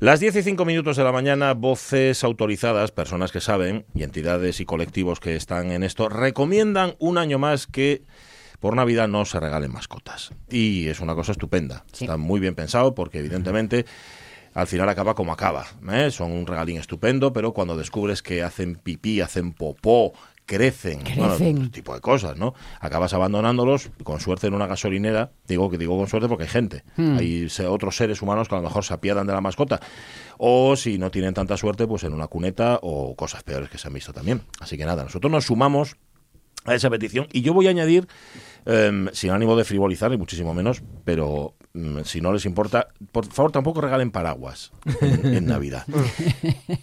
Las 10 y 5 minutos de la mañana, voces autorizadas, personas que saben y entidades y colectivos que están en esto, recomiendan un año más que por Navidad no se regalen mascotas. Y es una cosa estupenda. Sí. Está muy bien pensado porque evidentemente al final acaba como acaba. ¿eh? Son un regalín estupendo, pero cuando descubres que hacen pipí, hacen popó, crecen, bueno, Crecen. tipo de cosas, ¿no? Acabas abandonándolos, con suerte en una gasolinera, digo que digo con suerte porque hay gente, Hmm. hay otros seres humanos que a lo mejor se apiadan de la mascota, o si no tienen tanta suerte, pues en una cuneta o cosas peores que se han visto también. Así que nada, nosotros nos sumamos a esa petición y yo voy a añadir, em, sin ánimo de frivolizar ni muchísimo menos, pero si no les importa, por favor tampoco regalen paraguas en, en Navidad.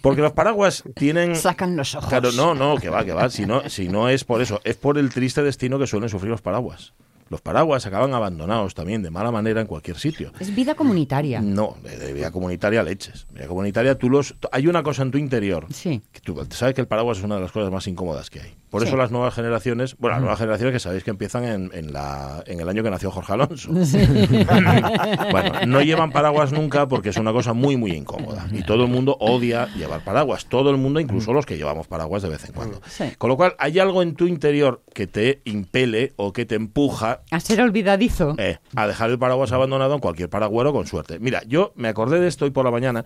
Porque los paraguas tienen... Sacan los ojos. Claro, no, no, que va, que va. Si no, si no es por eso, es por el triste destino que suelen sufrir los paraguas. Los paraguas acaban abandonados también de mala manera en cualquier sitio. Es vida comunitaria. No, de, de vida comunitaria leches. Vida comunitaria, tú los. Hay una cosa en tu interior. Sí. Que tú sabes que el paraguas es una de las cosas más incómodas que hay. Por Sí. eso las nuevas generaciones, bueno, las nuevas generaciones que sabéis que empiezan en, en la, en el año que nació Jorge Alonso. bueno, no llevan paraguas nunca porque es una cosa muy, muy incómoda. Y todo el mundo odia llevar paraguas. Todo el mundo, incluso los que llevamos paraguas de vez en cuando. Sí. Con lo cual, hay algo en tu interior que te impele o que te empuja A ser olvidadizo. eh, a dejar el paraguas abandonado en cualquier paragüero con suerte. Mira, yo me acordé de esto hoy por la mañana,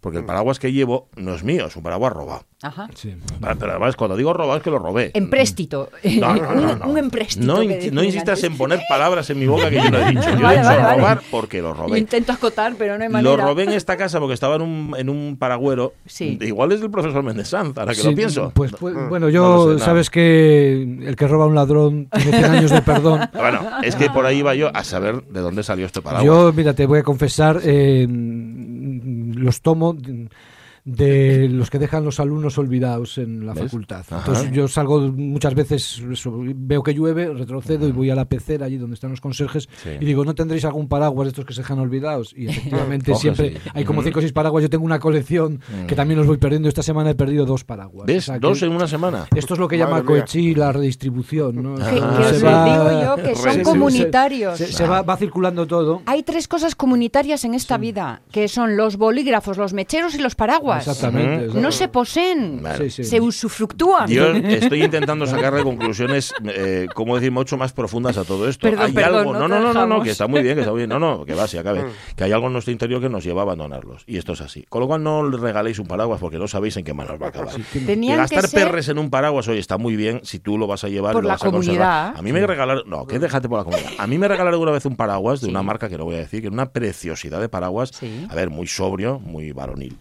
porque el paraguas que llevo no es mío, es un paraguas robado. Ajá. Sí. Vale, Pero además, cuando digo robado es que lo robé. Empréstito. No, no, no, no. un, un empréstito. No, in- insistas antes. en poner palabras en mi boca que yo no he dicho. Yo Vale, he dicho vale, vale. robar porque lo robé. intento acotar, pero no hay Lo manera. robé en esta casa porque estaba en un, en un paragüero. Sí. Igual es del profesor Méndez Sanz, ahora que Sí, lo pienso. Pues, pues, bueno, No yo lo sé, sabes que el que roba a un ladrón tiene 100 años de perdón. Bueno, es que por ahí iba yo a saber de dónde salió este paraguas. Yo, mira, te voy a confesar, eh, los tomo de los que dejan los alumnos olvidados en la ¿Ves? facultad. Ajá. Entonces yo salgo muchas veces, eso, veo que llueve, retrocedo y voy a la pecera allí donde están los conserjes Sí. y digo, ¿no tendréis algún paraguas de estos que se dejan olvidados? Y efectivamente siempre hay como cinco o seis paraguas. Yo tengo una colección que también los voy perdiendo. Esta semana he perdido dos paraguas. ¿Ves? O sea que Dos en una semana. Esto es lo que Madre llama. Coechi la redistribución. ¿no? Que, Ah. que os va- digo yo que son comunitarios. Se, se va, va circulando todo. Hay tres cosas comunitarias en esta vida, que son los bolígrafos, los mecheros y los paraguas. Exactamente. No se poseen, Vale. Sí, sí. se usufructúan. Yo estoy intentando sacarle conclusiones, eh, como decir, mucho más profundas a todo esto. Perdón, hay perdón, algo, no no, no, no, no, que está muy bien, que está muy bien, no, no, que va, si acabe, que hay algo en nuestro interior que nos lleva a abandonarlos. Y esto es así. Con lo cual no le regaléis un paraguas porque no sabéis en qué manos va a acabar. Que Tenían que gastar ser perres en un paraguas hoy está muy bien si tú lo vas a llevar Por y lo la vas a conservar. A mí me regalaron, no, que déjate por la comunidad. A mí me regalaron alguna vez un paraguas de una marca que no voy a decir, que era una preciosidad de paraguas. Sí. A ver, muy sobrio, muy varonil.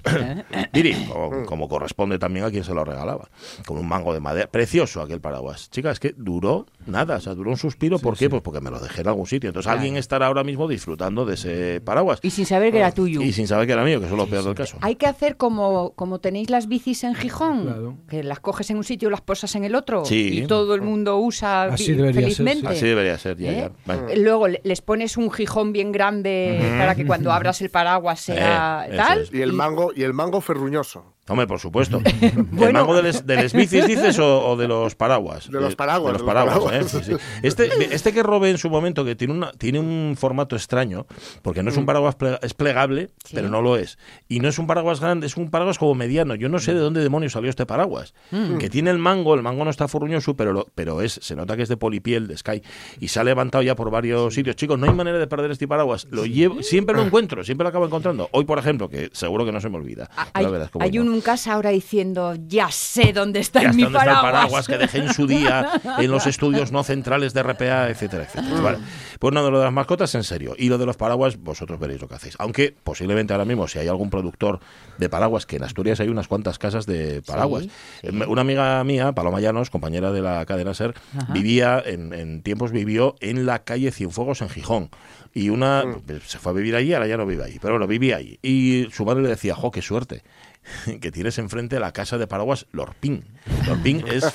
Diri, como, como corresponde también a quien se lo regalaba. Con un mango de madera. Precioso aquel paraguas. Chica, es que duró nada, o sea, duró un suspiro. ¿Por qué? Pues porque me lo dejé en algún sitio. Entonces alguien estará ahora mismo disfrutando de ese paraguas. Y sin saber que era tuyo. Y sin saber que era mío, que eso es lo peor del caso. Hay que hacer como, como tenéis las bicis en Gijón, Claro. que las coges en un sitio y las posas en el otro, Sí. y todo el mundo usa Así bi- debería ser, sí. felizmente. Así debería ser, ya, ¿Eh? ya. Luego le- les pones un Gijón bien grande para que cuando abras el paraguas sea Eh, tal. es. Y el mango, y el mango ferruñoso. Hombre, por supuesto. Bueno. ¿El mango de les, de les bicis dices o, o de los paraguas? De los paraguas, De los de los paraguas, paraguas. ¿eh? Sí, sí. Este, este que robé en su momento, que tiene, una, tiene un formato extraño, porque no es un paraguas plega- es plegable, Sí. pero no lo es. Y no es un paraguas grande, es un paraguas como mediano. Yo no sé de dónde demonios salió este paraguas. Que tiene el mango, el mango no está furruñoso, pero, lo- pero es, se nota que es de polipiel, de Sky, y se ha levantado ya por varios sitios. Chicos, no hay manera de perder este paraguas. Lo llevo, siempre lo encuentro, siempre lo acabo encontrando. Hoy, por ejemplo, que seguro que no se me olvida. Ah, Hay, verás hay no. En casa ahora diciendo, ya sé dónde está Ya mi ¿dónde está el paraguas. paraguas que dejé en su día en los estudios no centrales de RPA, etcétera, etcétera. Vale. Pues nada, lo de las mascotas en serio. Y lo de los paraguas, vosotros veréis lo que hacéis. Aunque posiblemente ahora mismo, si hay algún productor de paraguas, que en Asturias hay unas cuantas casas de paraguas. Sí, Eh, Una amiga mía, Paloma Llanos, compañera de la cadena SER, Ajá. vivía, en, en tiempos vivió en la calle Cienfuegos en Gijón. Y una Mm. se fue a vivir allí, ahora ya no vive ahí, pero bueno, vivía allí. Y su madre le decía, jo, qué suerte. que tienes enfrente la casa de paraguas Lorpín. Lorpín es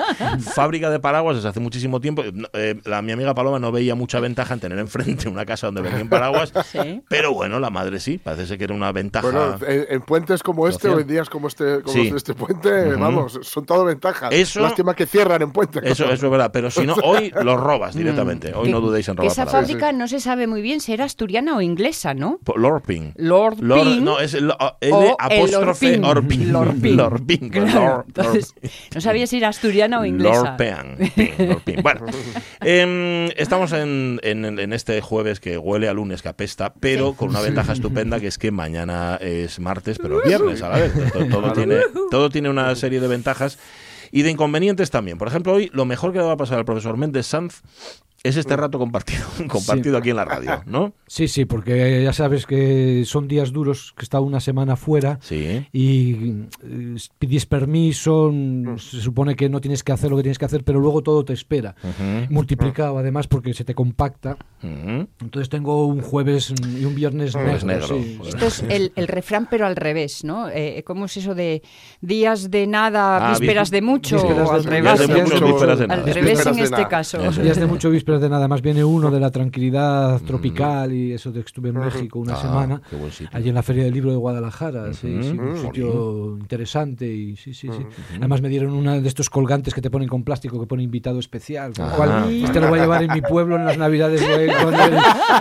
fábrica de paraguas desde hace muchísimo tiempo. Eh, la, mi amiga Paloma no veía mucha ventaja en tener enfrente una casa donde vendían paraguas, Sí. pero bueno, la madre sí, parece ser que era una ventaja. Bueno, en, en puentes como este, social. o en días como este, como Sí. este puente, Ujú. vamos, son todo ventajas. Eso- Lástima que cierran en puente. Eso, eso es verdad, pero si no, hoy los robas directamente. Hoy Que- no dudéis en robar esa paraguas. fábrica no se sabe muy bien si era asturiana o inglesa, ¿no? Lorping. Lord, Lor- Ping no, es el L apóstrofe Orping. Lorping. Lorping. Claro, Lor- entonces, no sabía si era asturiana o inglesa. Lorpean. Ping, Lorping. Bueno, em, estamos en, en- en este jueves que huele a lunes, que apesta, pero con una ventaja estupenda que es que mañana es martes, pero viernes a la vez. Todo, todo tiene, todo tiene una serie de ventajas y de inconvenientes también. Por ejemplo, hoy lo mejor que le va a pasar al profesor Méndez Sanz es este rato compartido, compartido aquí en la radio, ¿no? Sí, sí, porque ya sabes que son días duros, que está una semana fuera Sí. y eh, pides permiso, mm, se supone que no tienes que hacer lo que tienes que hacer, pero luego todo te espera. Ujú, Multiplicado además porque se te compacta. ujú. Entonces tengo un jueves y un viernes Jueves negro. negro, sí. Esto es el, el refrán, pero al revés, ¿no? Eh, ¿Cómo es eso de días de nada, Ah, vísperas vis- de mucho? vísperas o de al mucho, revés. días de mucho, mucho, vísperas de Al nada. revés Vísperas en de este nada. caso. Días de mucho vísperas de nada, más viene uno de la tranquilidad tropical y eso de que estuve en México una Ah, semana, qué buen sitio. allí en la Feria del Libro de Guadalajara, sí, Ujú. sí, un Mm. sitio interesante y sí, sí, sí. Además me dieron una de estos colgantes que te ponen con plástico que pone invitado especial, con lo Ah. cual este lo voy a llevar en mi pueblo en las Navidades voy con el,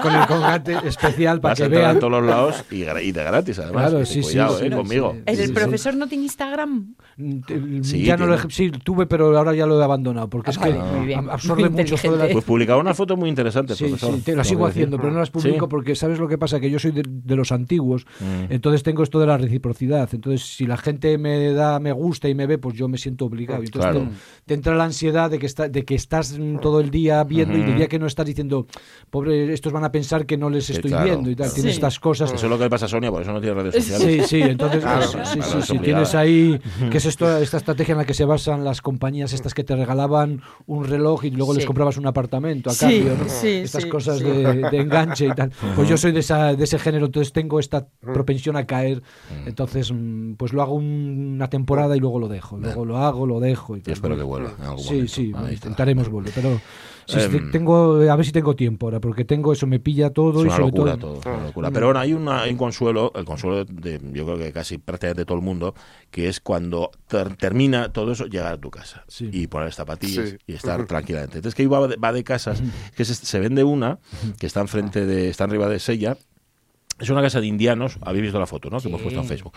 con el colgante especial para Vas que a vean en todos los lados y, de gratis, además. Claro, sí, sí, Cuidado, sí, eh, sí, conmigo. sí. ¿El Sí, sí. profesor no tiene Instagram? Mm, Sí, ya no lo sí, tuve, pero ahora ya lo he abandonado porque es Ah, que bien. ab- absorbe mucho de la-. Pues publicaba una foto muy interesante, Sí, profesor. sí, te tengo sigo haciendo, pero no las publico Sí. porque ¿sabes lo que pasa? Que yo soy de, de los antiguos, Mm. entonces tengo esto de la reciprocidad. Entonces, si la gente me da me gusta y me ve, pues yo me siento obligado. Y Entonces Claro. te, te entra la ansiedad de que, está, de que estás mm, todo el día viendo y el día que no estás diciendo, pobre, estos van a pensar que no les Sí, estoy claro. viendo y tal. Sí. Tienes estas cosas. Eso es lo que le pasa a Sonia, por eso no tiene redes sociales. Sí, sí, entonces Claro, pues, claro, sí, claro, sí, obligada. tienes ahí que es esto, esta estrategia en la que se basan las compañías estas que te regalaban un reloj y luego les comprabas un apartamento a Sí, cambio, ¿no? sí, estas sí, cosas sí. De, de enganche y tal. Pues yo soy de, esa, de ese género, entonces tengo esta propensión a caer, entonces mm, pues lo hago un- una temporada y luego lo dejo, luego lo hago, lo dejo y Yo tal. espero que vuelva en algún Sí, momento. sí, Ahí está. intentaremos volver, pero sí, sí, Em. tengo, a ver si tengo tiempo ahora, porque tengo eso, me pilla todo Es y una sobre locura todo... todo, una locura. Pero bueno, hay, una, hay un consuelo, el consuelo de yo creo que casi prácticamente todo el mundo, que es cuando ter- termina todo eso, llegar a tu casa Sí. y poner zapatillas Sí. y estar tranquilamente. Entonces que va de, va de casas, que se, se vende una que está enfrente de, está arriba de Sella. Es una casa de indianos, habéis visto la foto, ¿no? Que hemos puesto en Facebook.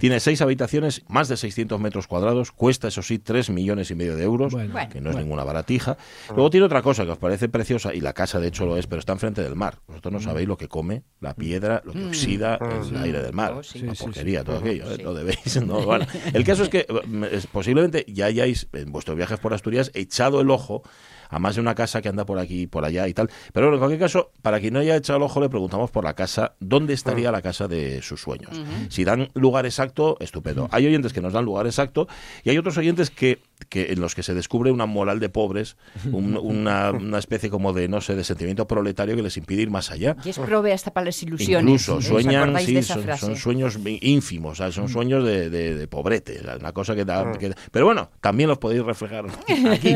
Tiene seis habitaciones, más de 600 metros cuadrados, cuesta, eso sí, 3 millones y medio de euros, Bueno, que no es ninguna baratija. Luego tiene otra cosa que os parece preciosa, y la casa de hecho lo es, pero está enfrente del mar. Vosotros no sabéis lo que come la piedra, lo que oxida el aire del mar. Oh, sí. Una Sí, sí, porquería, todo aquello, ¿eh? Sí. no debéis. no, bueno. El caso es que eh, posiblemente ya hayáis, en vuestros viajes por Asturias, echado el ojo a más de una casa que anda por aquí, por allá y tal. Pero bueno, en cualquier caso, para quien no haya echado el ojo, le preguntamos por la casa, ¿dónde estaría la casa de sus sueños? Si dan lugar exacto, estupendo. Hay oyentes que nos dan lugar exacto y hay otros oyentes que, que en los que se descubre una moral de pobres, un- una, una especie como de, no sé, de sentimiento proletario que les impide ir más allá. Y es prove hasta para las ilusiones. Incluso ¿os sueñan, sí, son, son sueños ínfimos, ¿sabes? Mm. son sueños de, de- de pobrete, o sea, una cosa que da... que- pero bueno, también los podéis reflejar aquí,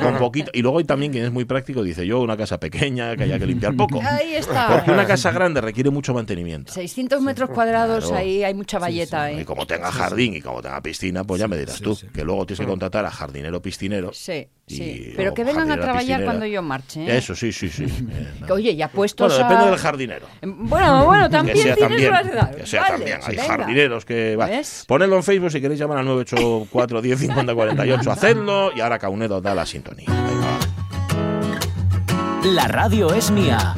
con poquito... Y luego hay también quien es muy práctico, dice yo, una casa pequeña, que haya que limpiar poco. Ahí está. Porque una casa grande requiere mucho mantenimiento. 600 metros cuadrados, Claro. ahí hay mucha valleta, Y ¿eh? como tenga jardín y como tenga piscina, pues ya me dirás sí, tú, sí. que luego tienes que contratar a jardinero piscinero. Sí, Y- sí. Pero que vengan a trabajar cuando yo marche, ¿eh? Eso, sí, sí, sí. Eh, no. Oye, ya puestos Bueno, depende a- del jardinero. Bueno, bueno, también que sea tienes también, que sea Vale, también. Hay venga. jardineros que... Va. Ponedlo en Facebook si queréis llamar al 984 10 50 48. Hacedlo y ahora Caunedo da la sintonía. Venga. La radio es mía.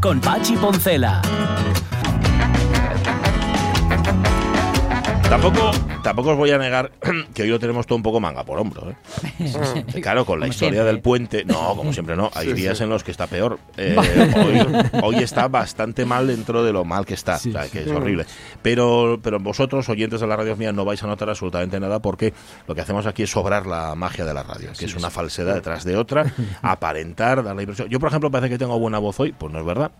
Con Pachi Poncela. Tampoco, tampoco os voy a negar que hoy lo tenemos todo un poco manga por hombro. ¿eh? Claro, con la Como historia siempre. del puente. No, como siempre no. Hay Sí, días sí. en los que está peor. Eh, hoy, hoy está bastante mal dentro de lo mal que está. Sí, o sea, sí. que es horrible. Pero, pero vosotros, oyentes de la radio mía, no vais a notar absolutamente nada porque lo que hacemos aquí es sobrar la magia de la radio, que es una falsedad detrás de otra, aparentar, dar la impresión. Yo, por ejemplo, parece que tengo buena voz hoy. Pues no es verdad.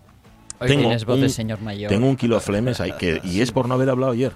Hoy tengo tienes voz de un- señor mayor. Tengo un kilo de flemes ahí, que, y es por no haber hablado ayer.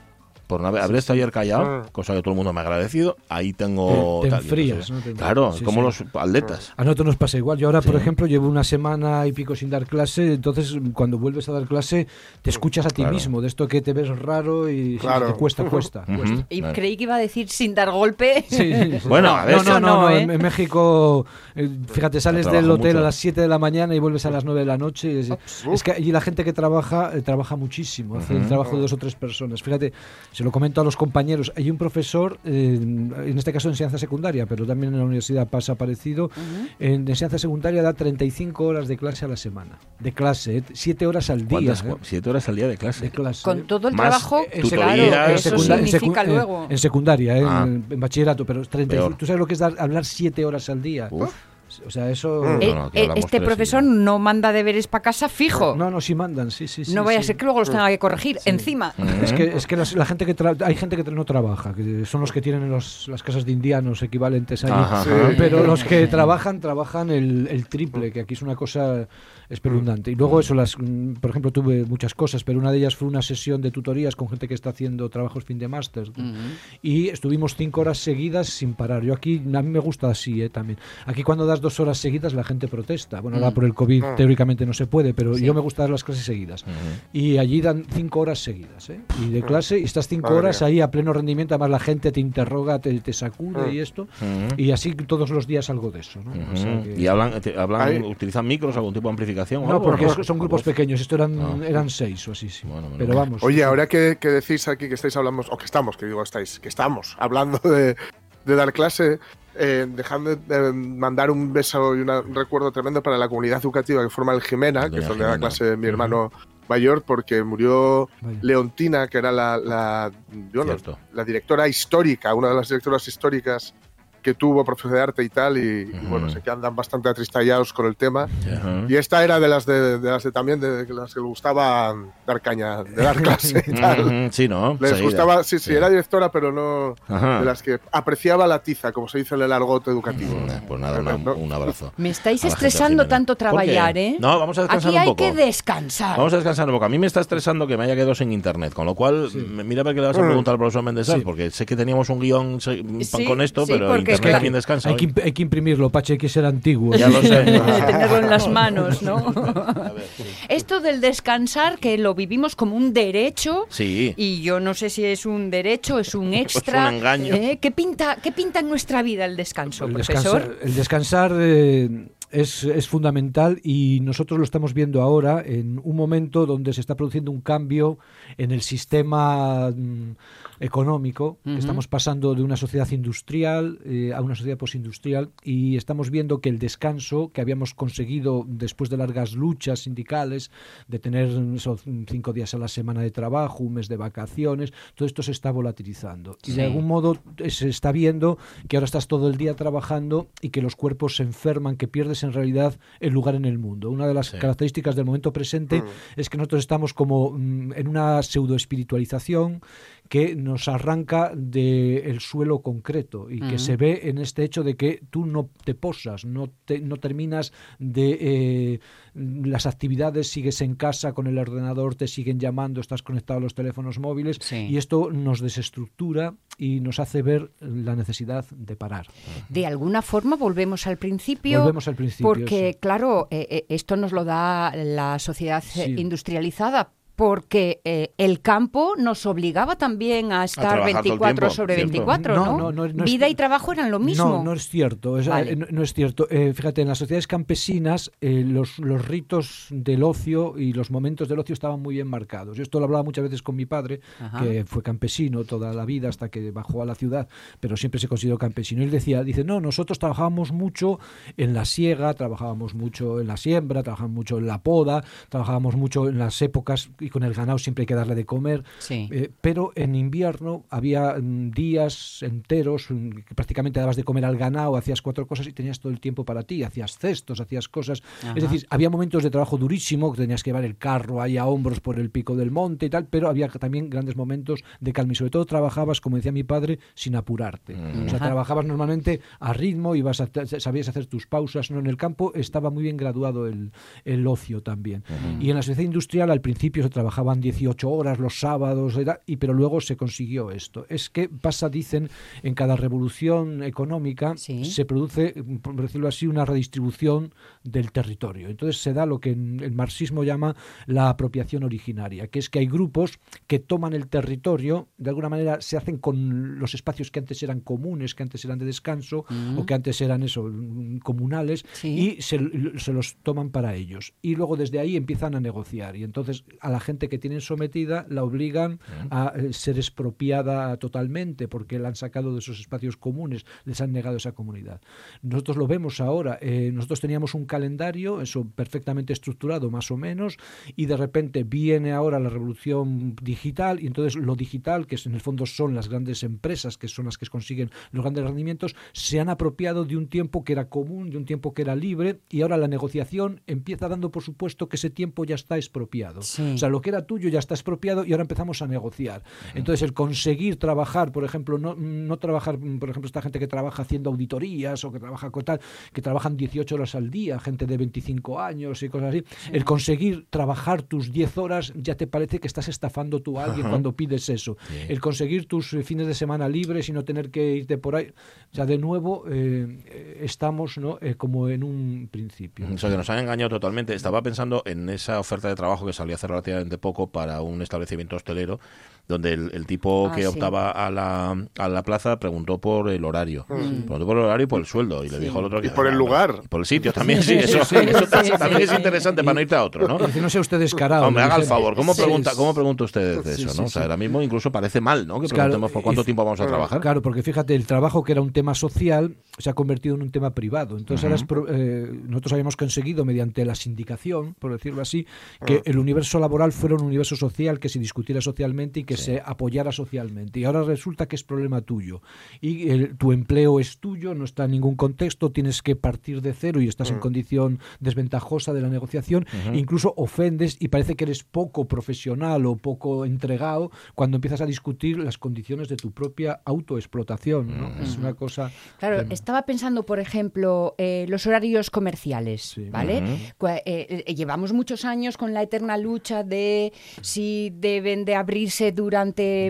Por no haber, haber estado ayer callado, cosa que todo el mundo me ha agradecido. Ahí tengo. Te- te tal, y enfrías, ¿no? Te- claro, sí, como sí. los atletas. A nosotros nos pasa igual. Yo ahora, por ejemplo, llevo una semana y pico sin dar clase, entonces cuando vuelves a dar clase te escuchas a ti Claro. mismo, de esto que te ves raro y Claro. te cuesta, cuesta. Cuesta. Y claro. creí que iba a decir sin dar golpe. Sí, sí, sí. Bueno, a ver, no, no, no, no, no, ¿eh? en, México, eh, fíjate, sales del hotel mucho. a las 7 de la mañana y vuelves a las 9 de la noche. y Es, es que allí la gente que trabaja, eh, trabaja muchísimo, hace el trabajo de dos o tres personas. Fíjate, se lo comento a los compañeros, hay un profesor, eh, en este caso en enseñanza secundaria, pero también en la universidad pasa parecido, en enseñanza secundaria da 35 horas de clase a la semana. De clase, 7 horas al día. ¿Cuántas? eh, Siete horas al día de clase. de clase. Con todo el Más, trabajo, eh, En tutorías, claro, eso en significa secu- en- luego. En, secundaria, ¿eh? Ah. en, en bachillerato, pero 35. Peor. ¿Tú sabes lo que es dar- hablar siete horas al día? Uf. O sea, eso... Mm. Eh, No, no, eh, este profesor ya. no manda deberes para casa fijo. No, no, sí mandan, sí, sí. sí, no vaya sí. a ser que luego los tenga que corregir encima. Es que, es que las- la gente que tra- hay gente que no trabaja, que son los que tienen los- las casas de indianos equivalentes allí. Ajá, Sí. ajá. Pero los que trabajan, trabajan el, el triple, que aquí es una cosa espeluznante. Y luego eso, las, mm, por ejemplo, tuve muchas cosas, pero una de ellas fue una sesión de tutorías con gente que está haciendo trabajos fin de máster. Y estuvimos cinco horas seguidas sin parar. Yo aquí, a mí me gusta así eh, también. Aquí cuando das dos horas seguidas la gente protesta. Bueno, ahora por el COVID Ah. teóricamente no se puede, pero yo me gusta dar las clases seguidas. Y allí dan cinco horas seguidas. ¿eh? Y de clase, y estás cinco Madre horas mía. ahí a pleno rendimiento, además la gente te interroga, te, te sacude Ah. y esto. Ujú. Y así todos los días algo de eso. ¿no? O sea Ujú. que- ¿Y hablan, te- hablan utilizan micros, algún tipo de amplificación? o No, algo, porque no? son grupos pequeños. Esto eran, Ah. eran seis o así, sí. Bueno, Pero vamos. Oye, ahora que, que decís aquí que estáis hablando, o que estamos, que digo estáis, que estamos hablando de, de dar clase, eh, dejadme de mandar un beso y una- un recuerdo tremendo para la comunidad educativa que forma el Jimena, que es donde da clase mi hermano mayor, porque murió Vaya. Leontina, que era la, la, yo no- Cierto. la directora histórica, una de las directoras históricas que tuvo, profesor de arte y tal, y, y Ujú. bueno, sé que andan bastante atristallados con el tema. Ajá. Y esta era de las de, de las de también de, de las que le gustaba dar caña, de dar clase y tal. Sí, ¿no? Les Seguida. gustaba, sí, sí, era directora, pero no Ajá. de las que apreciaba la tiza, como se dice en el argot educativo. Mm, Pues nada, una- No. un abrazo. Me estáis estresando tanto trabajar, ¿eh? No, vamos a descansar Aquí un hay poco. que descansar. Vamos a descansar un poco. A mí me está estresando que me haya quedado sin internet, con lo cual, m- mira para qué le vas a Mm. preguntar al profesor Méndez, Sí. porque sé que teníamos un guion Sí, con esto, sí, pero porque internet es que- también descansa. Hay que, hoy. imp- hay que imprimirlo, Pache, hay que ser antiguo. Ya lo sé. Tenerlo en las manos, ¿no? A ver, sí. Esto del descansar, que lo vivimos como un derecho. Sí. Y yo no sé si es un derecho, es un extra. un engaño. ¿eh? ¿Qué, pinta, ¿Qué pinta en nuestra vida el descanso, el profesor? descansar, el descansar, eh, es, es fundamental y nosotros lo estamos viendo ahora en un momento donde se está produciendo un cambio en el sistema mm, económico. Estamos pasando de una sociedad industrial eh, a una sociedad postindustrial y estamos viendo que el descanso que habíamos conseguido después de largas luchas sindicales, de tener esos cinco días a la semana de trabajo, un mes de vacaciones, todo esto se está volatilizando. Y de algún modo eh, se está viendo que ahora estás todo el día trabajando y que los cuerpos se enferman, que pierdes en realidad el lugar en el mundo. Una de las Sí. características del momento presente es que nosotros estamos como mm, en una pseudo espiritualización que nos arranca del suelo concreto y que se ve en este hecho de que tú no te posas, no, te, no terminas de eh, las actividades, sigues en casa con el ordenador, te siguen llamando, estás conectado a los teléfonos móviles Sí. y esto nos desestructura y nos hace ver la necesidad de parar. De alguna forma volvemos al principio. Volvemos al principio, Porque, sí. claro, eh, eh, esto nos lo da la sociedad Sí. industrializada. Porque eh, el campo nos obligaba también a estar el 24 tiempo, sobre ¿cierto? 24, ¿no? No, no, no, no es- Vida y trabajo eran lo mismo. No, no es cierto. es- Vale. eh, no, no es cierto. Eh, fíjate, en las sociedades campesinas eh, los, los ritos del ocio y los momentos del ocio estaban muy bien marcados. Yo esto lo hablaba muchas veces con mi padre, Ajá. que fue campesino toda la vida hasta que bajó a la ciudad, pero siempre se consideró campesino. Y él decía, dice, no, nosotros trabajábamos mucho en la siega, trabajábamos mucho en la siembra, trabajábamos mucho en la poda, trabajábamos mucho en las épocas, y, con el ganado siempre hay que darle de comer. Sí. Eh, pero en invierno había mm, días enteros mm, que prácticamente dabas de comer al ganado, hacías cuatro cosas y tenías todo el tiempo para ti, hacías cestos, hacías cosas. Ajá. Es decir, había momentos de trabajo durísimo, que tenías que llevar el carro ahí a hombros por el pico del monte y tal, pero había también grandes momentos de calma y sobre todo trabajabas, como decía mi padre, sin apurarte. O sea, Ajá. trabajabas normalmente a ritmo, ibas a, sabías hacer tus pausas, no en el campo estaba muy bien graduado el, el ocio también. Y en la sociedad industrial al principio se trabajaban 18 horas los sábados, era- y pero luego se consiguió esto. Es que pasa, dicen, en cada revolución económica Sí. se produce, por decirlo así, una redistribución del territorio. Entonces se da lo que en el marxismo llama la apropiación originaria, que es que hay grupos que toman el territorio, de alguna manera se hacen con los espacios que antes eran comunes, que antes eran de descanso, o que antes eran eso, mm, comunales, Sí. y se, se los toman para ellos. Y luego desde ahí empiezan a negociar. Y entonces a la gente que tienen sometida la obligan a eh, ser expropiada totalmente porque la han sacado de esos espacios comunes, les han negado esa comunidad. Nosotros lo vemos ahora. eh, nosotros teníamos un calendario, eso perfectamente estructurado más o menos, y de repente viene ahora la revolución digital y entonces lo digital, que en el fondo son las grandes empresas, que son las que consiguen los grandes rendimientos, se han apropiado de un tiempo que era común, de un tiempo que era libre, y ahora la negociación empieza dando por supuesto que ese tiempo ya está expropiado. Sí. O sea, lo que era tuyo ya está expropiado y ahora empezamos a negociar. Entonces, el conseguir trabajar, por ejemplo, no, no trabajar, por ejemplo, esta gente que trabaja haciendo auditorías o que trabaja con tal, que trabajan 18 horas al día, gente de 25 años y cosas así, el conseguir trabajar tus 10 horas ya te parece que estás estafando tú a alguien cuando pides eso. El conseguir tus eh, fines de semana libres y no tener que irte por ahí. O sea, de nuevo, eh, estamos ¿no? Eh, como en un principio. O sea, que nos han engañado totalmente. Estaba pensando en esa oferta de trabajo que salió hace relativamente poco para un establecimiento hostelero, donde el, el tipo Ah, que sí. optaba a la, a la plaza preguntó por el horario. Preguntó por el horario y por el sueldo. Y le dijo al otro que... Y por el lugar. Y por el sitio también, sí. Eso, también es interesante para no irte a otro, ¿no? Dice, no sea usted descarado. Hombre, haga el favor. ¿Cómo pregunta. ¿cómo pregunta usted de eso, sí, no? O sea, ahora mismo incluso parece mal, ¿no? Que Claro, preguntemos por cuánto y- tiempo vamos a trabajar. Claro, porque fíjate, el trabajo que era un tema social se ha convertido en un tema privado. Entonces, ahora es eh, nosotros habíamos conseguido, mediante la sindicación, por decirlo así, que el universo laboral fuera un universo social que se discutiera socialmente y que se apoyara socialmente. Y ahora resulta que es problema tuyo. Y el- tu empleo es tuyo, no está en ningún contexto, tienes que partir de cero y estás en condición desventajosa de la negociación. Incluso ofendes y parece que eres poco profesional o poco entregado cuando empiezas a discutir las condiciones de tu propia autoexplotación. ¿no? Es una cosa. Claro, que- estaba pensando, por ejemplo, eh, los horarios comerciales, Sí. ¿vale? Eh, eh, llevamos muchos años con la eterna lucha de si deben de abrirse durante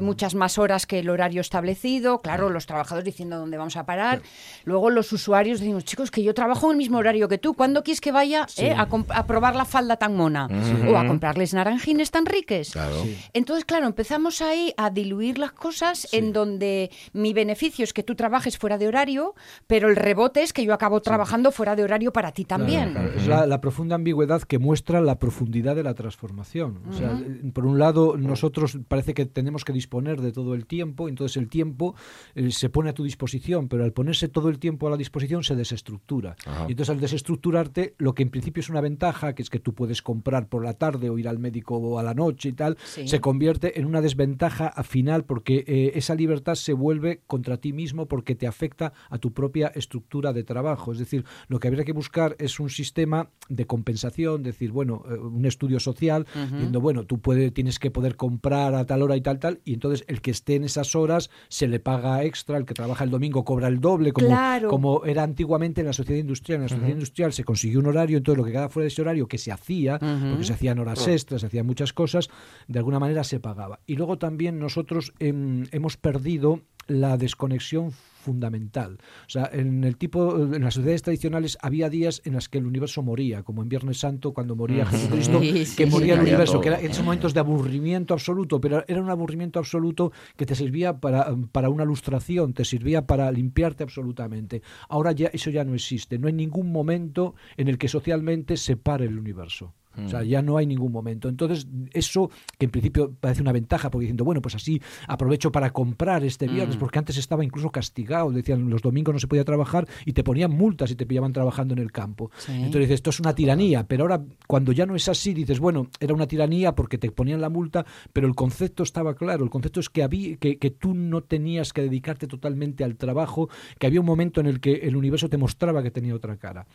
muchas más horas que el horario establecido. Claro, los trabajadores diciendo dónde vamos a parar. Luego los usuarios decimos, chicos, que yo trabajo en el mismo horario que tú. ¿Cuándo quieres que vaya eh, a, comp- a probar la falda tan mona? O a comprarles naranjines tan riques. Claro. Entonces, claro, empezamos ahí a diluir las cosas en donde mi beneficio es que tú trabajes fuera de horario, pero el rebote es que yo acabo trabajando fuera de horario para ti también. Claro, Es la, la profunda ambigüedad que muestra la profundidad de la transformación. O sea, eh, por un lado, nosotros parece que tenemos que disponer de todo el tiempo, entonces el tiempo eh, se pone a tu disposición, pero al ponerse todo el tiempo a la disposición se desestructura. Ajá. Y entonces al desestructurarte, lo que en principio es una ventaja, que es que tú puedes comprar por la tarde o ir al médico a la noche y tal, Sí. se convierte en una desventaja a final porque eh, esa libertad se vuelve contra ti mismo porque te afecta a tu propia estructura de trabajo. Es decir, lo que habría que buscar es un sistema de compensación, decir, bueno, eh, un estudio social, diciendo, bueno, tú puede, tienes que poder comprar a tal hora y tal, tal, y entonces el que esté en esas horas se le paga extra, el que trabaja el domingo cobra el doble, como, Claro. como era antiguamente en la sociedad industrial. En la sociedad industrial se consiguió un horario, entonces lo que quedaba fuera de ese horario que se hacía, porque se hacían horas extras, se hacían muchas cosas, de alguna manera se pagaba. Y luego también nosotros em, hemos perdido la desconexión fundamental. O sea, en el tipo, en las sociedades tradicionales había días en las que el universo moría, como en Viernes Santo cuando moría Jesucristo, Sí, sí, que sí. moría el universo, todo. que era esos momentos de aburrimiento absoluto, pero era un aburrimiento absoluto que te servía para, para una ilustración, te servía para limpiarte absolutamente. Ahora ya eso ya no existe, no hay ningún momento en el que socialmente se pare el universo. O sea, ya no hay ningún momento. Entonces, eso que en principio parece una ventaja, porque diciendo, bueno, pues así aprovecho para comprar este viernes, Mm. porque antes estaba incluso castigado, decían los domingos no se podía trabajar y te ponían multas y te pillaban trabajando en el campo. Sí. Entonces dices, esto es una tiranía, pero ahora cuando ya no es así, dices, bueno, era una tiranía porque te ponían la multa, pero el concepto estaba claro, el concepto es que, había, que, que tú no tenías que dedicarte totalmente al trabajo, que había un momento en el que el universo te mostraba que tenía otra cara.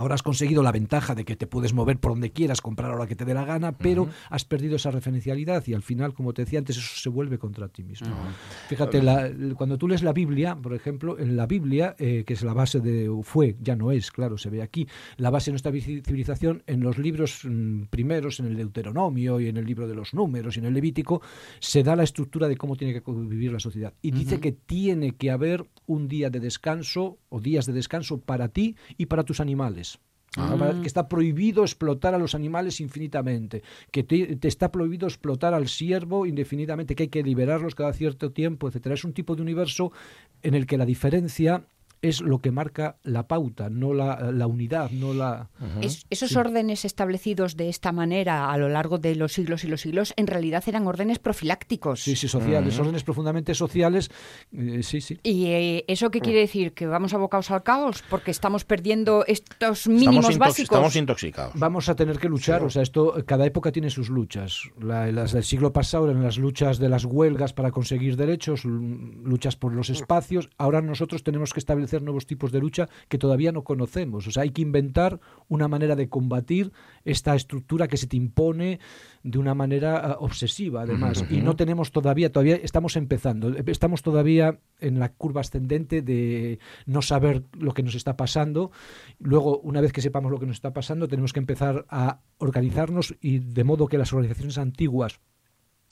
Ahora has conseguido la ventaja de que te puedes mover por donde quieras, comprar a la que te dé la gana, pero has perdido esa referencialidad y al final, como te decía antes, eso se vuelve contra ti mismo. Fíjate, la- cuando tú lees la Biblia, por ejemplo, en la Biblia, eh, que es la base de, fue, ya no es, claro, se ve aquí, la base de nuestra vi- civilización, en los libros mm, primeros, en el Deuteronomio y en el libro de los números y en el Levítico, se da la estructura de cómo tiene que vivir la sociedad. Y dice que tiene que haber un día de descanso o días de descanso para ti y para tus animales. Para- Que está prohibido explotar a los animales infinitamente, que te, te está prohibido explotar al siervo indefinidamente, que hay que liberarlos cada cierto tiempo, etcétera. Es un tipo de universo en el que la diferencia es lo que marca la pauta, no la, la unidad, no la... Es- esos órdenes establecidos de esta manera a lo largo de los siglos y los siglos en realidad eran órdenes profilácticos. Sí, sí, sociales, órdenes profundamente sociales, eh, sí, sí. ¿Y eh, eso qué quiere decir? ¿Que vamos abocados al caos? Porque estamos perdiendo estos mínimos básicos. estamos intoxicados. Vamos a tener que luchar, o sea, esto cada época tiene sus luchas. La- las del siglo pasado eran las luchas de las huelgas para conseguir derechos, luchas por los espacios. Ahora nosotros tenemos que establecer nuevos tipos de lucha que todavía no conocemos. O sea, hay que inventar una manera de combatir esta estructura que se te impone de una manera ah, obsesiva, además. Y no tenemos todavía, todavía estamos empezando. Estamos todavía en la curva ascendente de no saber lo que nos está pasando. Luego, una vez que sepamos lo que nos está pasando, tenemos que empezar a organizarnos y de modo que las organizaciones antiguas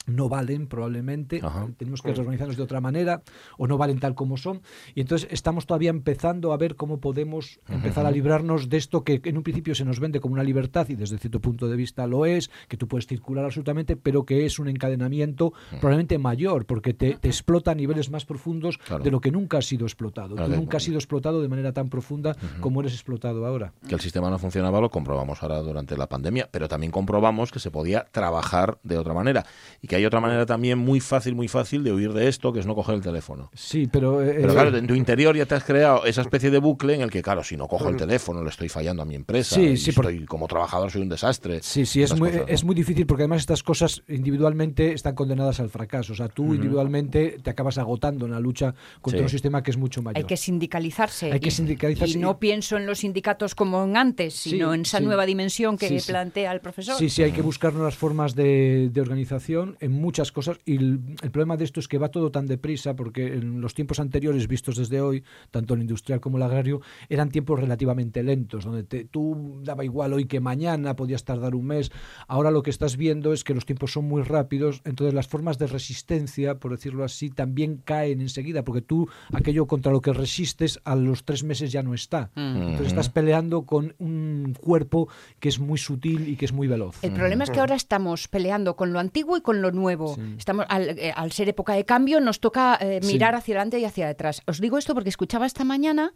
no valen probablemente, Ajá. tenemos que reorganizarnos de otra manera o no valen tal como son y entonces estamos todavía empezando a ver cómo podemos empezar a librarnos de esto que en un principio se nos vende como una libertad y desde cierto punto de vista lo es, que tú puedes circular absolutamente, pero que es un encadenamiento probablemente mayor porque te, te explota a niveles más profundos Claro. de lo que nunca has sido explotado. Claro. Tú nunca has sido explotado de manera tan profunda como eres explotado ahora. Que el sistema no funcionaba lo comprobamos ahora durante la pandemia, pero también comprobamos que se podía trabajar de otra manera y que hay otra manera también muy fácil, muy fácil de huir de esto, que es no coger el teléfono. Sí, pero... eh, Pero eh, claro, en tu interior ya te has creado esa especie de bucle en el que, claro, si no cojo el teléfono, le estoy fallando a mi empresa. Sí, y sí, por- estoy, como trabajador soy un desastre. Sí, sí, es muy, cosas, ¿no? es muy difícil porque además estas cosas individualmente están condenadas al fracaso. O sea, tú individualmente te acabas agotando en la lucha contra Sí. un sistema que es mucho mayor. Hay que sindicalizarse. Hay que Y- sindicalizarse Y y- no pienso en los sindicatos como en antes, Sí, sino en esa sí. nueva dimensión que Sí, sí. plantea el profesor. Sí, sí, hay que buscar nuevas formas de, de organización en muchas cosas y el, el problema de esto es que va todo tan deprisa porque en los tiempos anteriores vistos desde hoy, tanto el industrial como el agrario, eran tiempos relativamente lentos, donde te- tú daba igual hoy que mañana, podías tardar un mes. Ahora lo que estás viendo es que los tiempos son muy rápidos, entonces las formas de resistencia, por decirlo así, también caen enseguida, porque tú aquello contra lo que resistes a los tres meses ya no está. Entonces estás peleando con un cuerpo que es muy sutil y que es muy veloz. El problema es que ahora estamos peleando con lo antiguo y con lo nuevo. Estamos al, eh, al ser época de cambio nos toca eh, Sí. mirar hacia adelante y hacia detrás. Os digo esto porque escuchaba esta mañana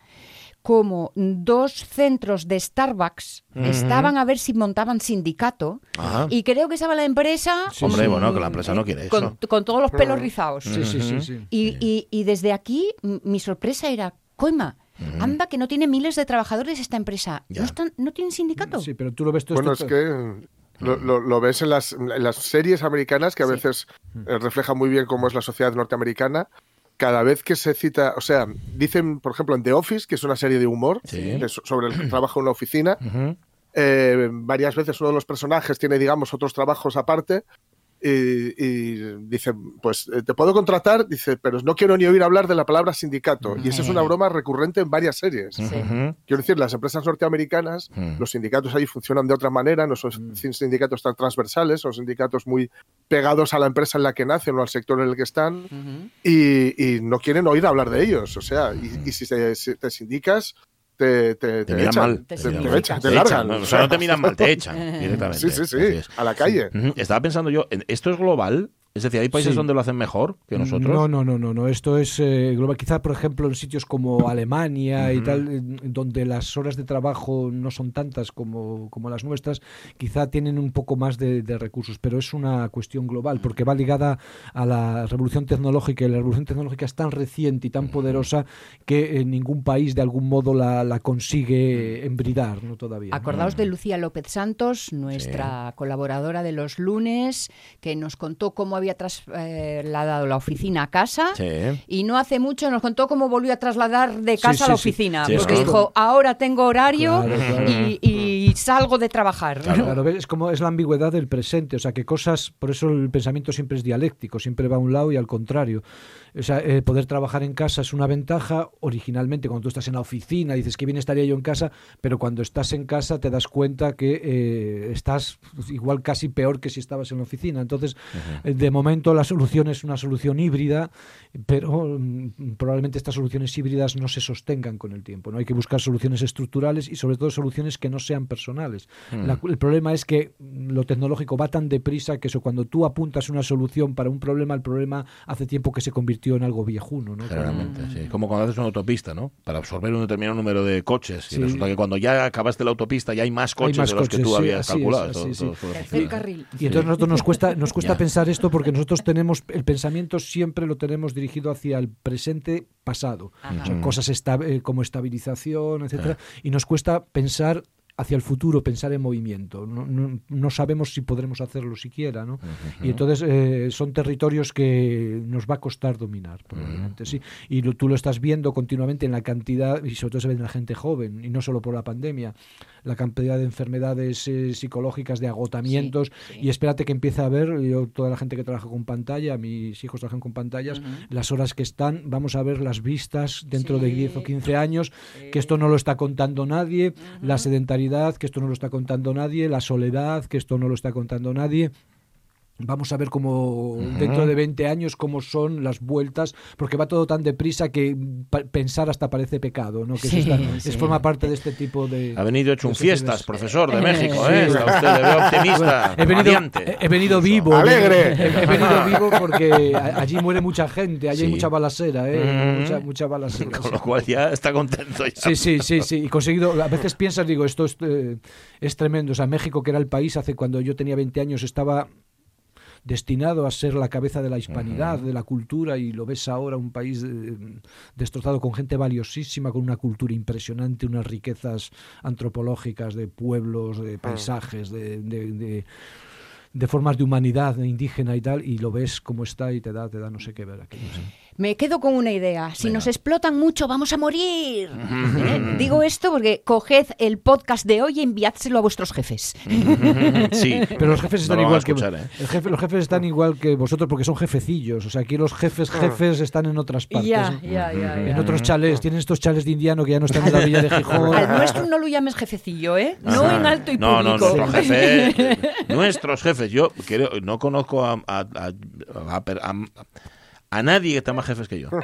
como dos centros de Starbucks estaban a ver si montaban sindicato Ajá. y creo que estaba la empresa Hombre, bueno, que la empresa no quiere con, eso. con todos los pelos rizados. Sí, sí, sí, sí. Y, y- y desde aquí mi sorpresa era, coima, anda que no tiene miles de trabajadores esta empresa. Ya. ¿No, están, ¿No tienen sindicato? Sí, pero tú lo ves todo Bueno, es esto- que lo, lo- lo ves en las, en las series americanas, que a veces eh, reflejan muy bien cómo es la sociedad norteamericana. Cada vez que se cita, o sea, dicen, por ejemplo, en The Office, que es una serie de humor Sí. de so- sobre el trabajo en una oficina, eh, varias veces uno de los personajes tiene, digamos, otros trabajos aparte y, y dice, pues eh, te puedo contratar, dice, pero no quiero ni oír hablar de la palabra sindicato. Y esa es una broma recurrente en varias series. Sí. Quiero decir, las empresas norteamericanas, Mm. los sindicatos ahí funcionan de otra manera, no son sindicatos tan transversales, son sindicatos muy pegados a la empresa en la que nacen o al sector en el que están y, y no quieren oír hablar de ellos. O sea, y, y si te, si te sindicas, te, te, Te miran echan, mal. Te, echan, mal. te largan. echan, ¿no? O sea, no te miran mal, te echan directamente. Sí, sí, sí, a la calle. Estaba pensando yo, ¿en- ¿esto es global Es decir, ¿hay países Sí. donde lo hacen mejor que nosotros? No, no, no, no, no. Esto es eh, global. Quizá, por ejemplo, en sitios como Alemania y tal, en donde las horas de trabajo no son tantas como, como las nuestras, quizá tienen un poco más de, de recursos, pero es una cuestión global, porque va ligada a la revolución tecnológica y la revolución tecnológica es tan reciente y tan poderosa que en ningún país de algún modo la, la consigue embridar, ¿no? Todavía. ¿no? Acordaos de Lucía López Santos, nuestra colaboradora de los lunes, que nos contó cómo había trasladado la oficina a casa. Sí. Y no hace mucho nos contó cómo volvió a trasladar de Sí, casa a la oficina. Porque dijo, ahora tengo horario Claro, claro. Y, y salgo de trabajar. Claro, ¿ves? es como es la ambigüedad del presente, o sea, que cosas, por eso el pensamiento siempre es dialéctico, siempre va a un lado y al contrario. O sea, eh, poder trabajar en casa es una ventaja, originalmente cuando tú estás en la oficina dices que bien estaría yo en casa, pero cuando estás en casa te das cuenta que eh, estás igual casi peor que si estabas en la oficina. Entonces, eh, de momento la solución es una solución híbrida, pero mm, probablemente estas soluciones híbridas no se sostengan con el tiempo. ¿no? Hay que buscar soluciones estructurales y sobre todo soluciones que no sean personales. La- el problema es que mm, lo tecnológico va tan deprisa que eso cuando tú apuntas una solución para un problema, el problema hace tiempo que se convirtió en algo viejuno. ¿no? Generalmente, sí. Como cuando haces una autopista, ¿no? Para absorber un determinado número de coches. Y resulta que cuando ya acabaste la autopista ya hay más coches más de los que tú sí, habías es, calculado. así Todo- todo carril. Y entonces nosotros nos cuesta, nos cuesta pensar esto porque nosotros tenemos el pensamiento siempre lo tenemos dirigido hacia el presente pasado. Ajá. O sea, cosas esta- eh, como estabilización, etcétera, y nos cuesta pensar hacia el futuro, pensar en movimiento. No, no- no sabemos si podremos hacerlo siquiera, ¿no? Y entonces eh, son territorios que nos va a costar dominar, probablemente, sí. Y lo- tú lo estás viendo continuamente en la cantidad, y sobre todo se ve en la gente joven, y no solo por la pandemia, la cantidad de enfermedades eh, psicológicas, de agotamientos, Sí, sí. y espérate que empiece a ver, yo, toda la gente que trabaja con pantalla, mis hijos trabajan con pantallas, las horas que están, vamos a ver las vistas dentro de Sí. 10 o 15 años, que esto no lo está contando nadie, la sedentariedad, que esto no lo está contando nadie, la soledad, que esto no lo está contando nadie. Vamos a ver cómo dentro de 20 años cómo son las vueltas, porque va todo tan deprisa que pensar hasta parece pecado, ¿no? Que Sí, eso está- sí. es forma parte de este tipo de... Ha venido hecho un fiestas, profesor de Eh, México, sí. ¿eh? Está usted, le veo optimista, He venido, radiante. he- he venido vivo. ¡Alegre! He, he venido vivo porque allí muere mucha gente, allí hay mucha balacera, ¿eh? Mm. Mucha, mucha balacera. Con lo cual ya está contento. Ya. Sí, sí, sí, sí. Y conseguido. A veces piensas, digo, esto es, eh, es tremendo. O sea, México, que era el país hace cuando yo tenía 20 años, estaba destinado a ser la cabeza de la hispanidad, de la cultura, y lo ves ahora un país eh, destrozado con gente valiosísima, con una cultura impresionante, unas riquezas antropológicas de pueblos, de paisajes, de, de- de- de formas de humanidad indígena y tal, y lo ves como está y te da, te da no sé qué ver aquí. no sé. Me quedo con una idea. Si Venga. nos explotan mucho, vamos a morir. ¿Eh? Digo esto porque coged el podcast de hoy y enviádselo a vuestros jefes. Sí. Pero los jefes No están lo igual que ¿eh? el jefe- los jefes están igual que vosotros porque son jefecillos. O sea, aquí los jefes jefes están en otras partes. ya, ¿no? ya, ya, En otros chalés, tienen estos chales de indiano que ya no están en la villa de Gijón. Al nuestro no lo llames jefecillo, ¿eh? No Ajá. en alto y no, no, público. nuestro jefe, nuestros jefes. Yo creo, no conozco a, a, a- a- a- nadie que tenga más jefes que yo.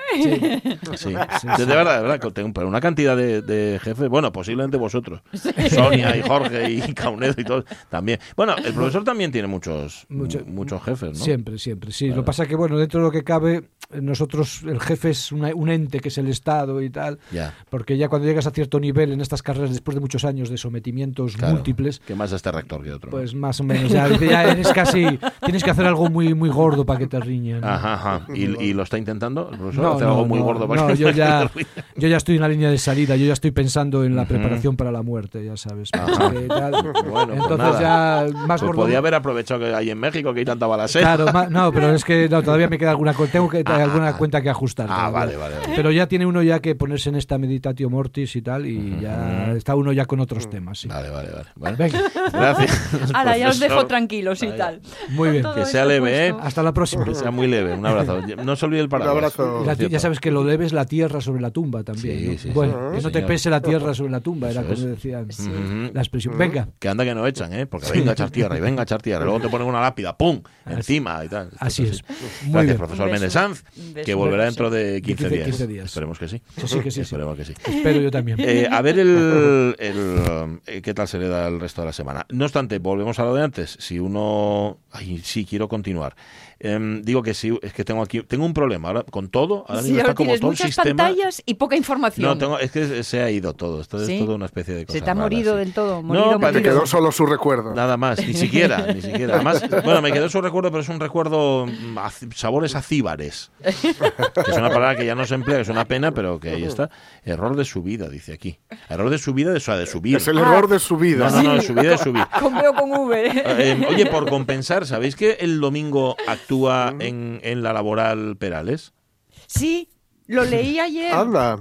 Sí. Sí. De verdad, de verdad, que tengo pero una cantidad de, de jefes, bueno, posiblemente vosotros. Sonia y Jorge y Caunedo y todos también. Bueno, el profesor también tiene muchos, Mucho- muchos jefes, ¿no? Siempre, siempre, sí. Lo que pasa es que, bueno, dentro de lo que cabe, nosotros, el jefe es una- un ente que es el Estado y tal, Ya. porque ya cuando llegas a cierto nivel en estas carreras, después de muchos años de sometimientos Claro. múltiples, Que más este rector que otro. pues más o menos, ya, ya eres casi, tienes que hacer algo muy, muy gordo para que te riñan. Ajá, ajá. ¿Y, y lo está intentando el profesor? No, ¿Hace no, algo muy no, gordo para no, que yo ya, yo ya estoy en la línea de salida, yo ya estoy pensando en la preparación para la muerte, ya sabes. Bueno, pues Entonces ya más Pues gordo. podía haber aprovechado que hay en México que hay tanta balacera. Claro, ma- no, pero es que no, todavía me queda alguna tengo que Ah, alguna ah. cuenta que ajustar. Ah, vale, vale, vale. Pero ya tiene uno ya que ponerse en esta meditatio mortis y tal y ya está uno ya con otros temas, sí. Vale, vale, vale. Bueno, Venga, gracias. Ahora ya os dejo tranquilos y tal. muy bien. Que sea leve, ¿eh? Hasta la próxima. Que sea muy leve. Un abrazo. No se olvide el Un paraguas. abrazo. La ya sabes que lo leve es la tierra sobre la tumba también. Sí, ¿no? sí, bueno, Sí, que no te pese la tierra sobre la tumba, era Eso como es. decían la expresión. Venga, Que anda que no echan, ¿eh? Porque venga a echar tierra y venga a echar tierra. Luego te ponen una lápida, ¡pum! Encima y tal. así es. Muy Gracias, bien. profesor. Méndez Sanz. Que volverá dentro de 15, 15 días. 15 días. Esperemos que sí. Que sí, que sí, sí. Esperemos que sí. Espero yo también. Eh, a ver el, el, eh, qué tal se le da el resto de la semana. No obstante, volvemos a lo de antes. Si uno, ay, sí quiero continuar. Em, digo que sí, es que tengo aquí, tengo un problema ahora con todo. Ahora Sí, mismo está como todo el muchas sistema. pantallas y poca información. No, tengo, es que se ha ido todo. Esto Sí. es todo una especie de cosa. Se te ha rara, morido sí. del todo. No, Morido, Te morido. quedó solo su recuerdo. Nada más, ni siquiera, ni siquiera. Además, bueno, me quedó su recuerdo, pero es un recuerdo mm, a sabores acíbares. Que es una palabra que ya no se emplea, que es una pena, pero que ahí está. Error de subida, dice aquí. Error de subida, de, o sea, de subir. Es el Ah. error de su vida. No, no, no, de subida, de subir. Con con V. Eh, oye, por compensar, ¿sabéis que el domingo actúa en, en la laboral Perales? Sí, lo leí ayer. Anda.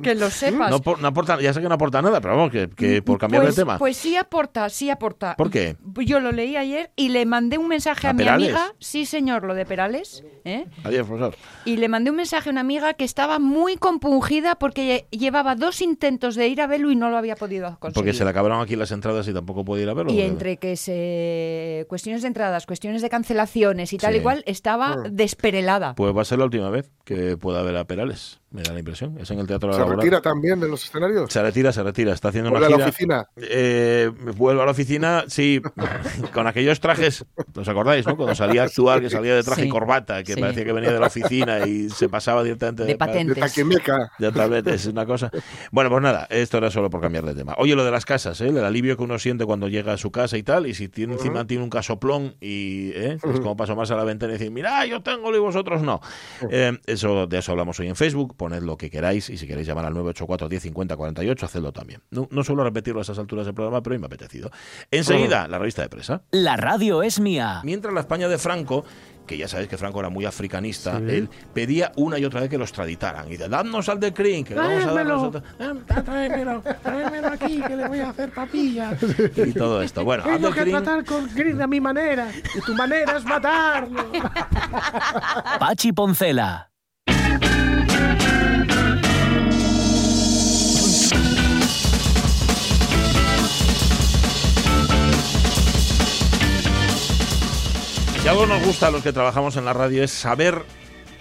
Que lo sepas. No, por- no aporta, ya sé que no aporta nada, pero vamos, que, que por cambiar pues, de tema. Pues sí aporta, sí aporta. ¿Por qué? Yo lo leí ayer y le mandé un mensaje ¿A a, mi Perales? amiga. Sí, señor, lo de Perales. ¿eh? Adiós, profesor. Y le mandé un mensaje a una amiga que estaba muy compungida porque llevaba dos intentos de ir a verlo y no lo había podido conseguir. Porque se le acabaron aquí las entradas y tampoco puede ir a verlo. Y entre que se cuestiones de entradas, cuestiones de cancelaciones y tal Sí. igual, estaba Mm. desperelada. Pues va a ser la última vez que pueda ver a Perales, me da la impresión. Es en el Teatro de ¿Se la Laboral. retira también de los escenarios? Se retira, se retira. Está haciendo una ¿Vuelve a la oficina? Eh, vuelvo a la oficina, sí, con aquellos trajes, ¿os acordáis, no? Cuando salía a actuar, que salía de traje Sí. y corbata, que Sí. parecía que venía de la oficina y se pasaba directamente De pa- De patentes. taquimeca. de tabletes, es una cosa. Bueno, pues nada, esto era solo por cambiar de tema. Oye, lo de las casas, ¿eh? el alivio que uno siente cuando llega a su casa y tal, y si tiene encima tiene un casoplón y ¿eh? es como para asomarse a la ventana y decir, mira, yo tengo y vosotros no. Eh, eso De eso hablamos hoy en Facebook, poned lo que queráis y si queréis llamar al 984 10 50 48, hacedlo también. No, no suelo repetirlo a esas alturas del programa, pero hoy me ha apetecido. Enseguida, la revista de presa. La radio es mía. Mientras la España de Franco, que ya sabéis que Franco era muy africanista, él pedía una y otra vez que los traditaran. Y dice, dadnos al de Crin, que vamos a dar nosotros. "Ah, Tráemelo, tráemelo aquí, que le voy a hacer papilla. Y todo esto. Bueno, Tengo que tratar con Green a mi manera. Y tu manera es matarlo. Pachi Poncela. Si algo nos gusta a los que trabajamos en la radio es saber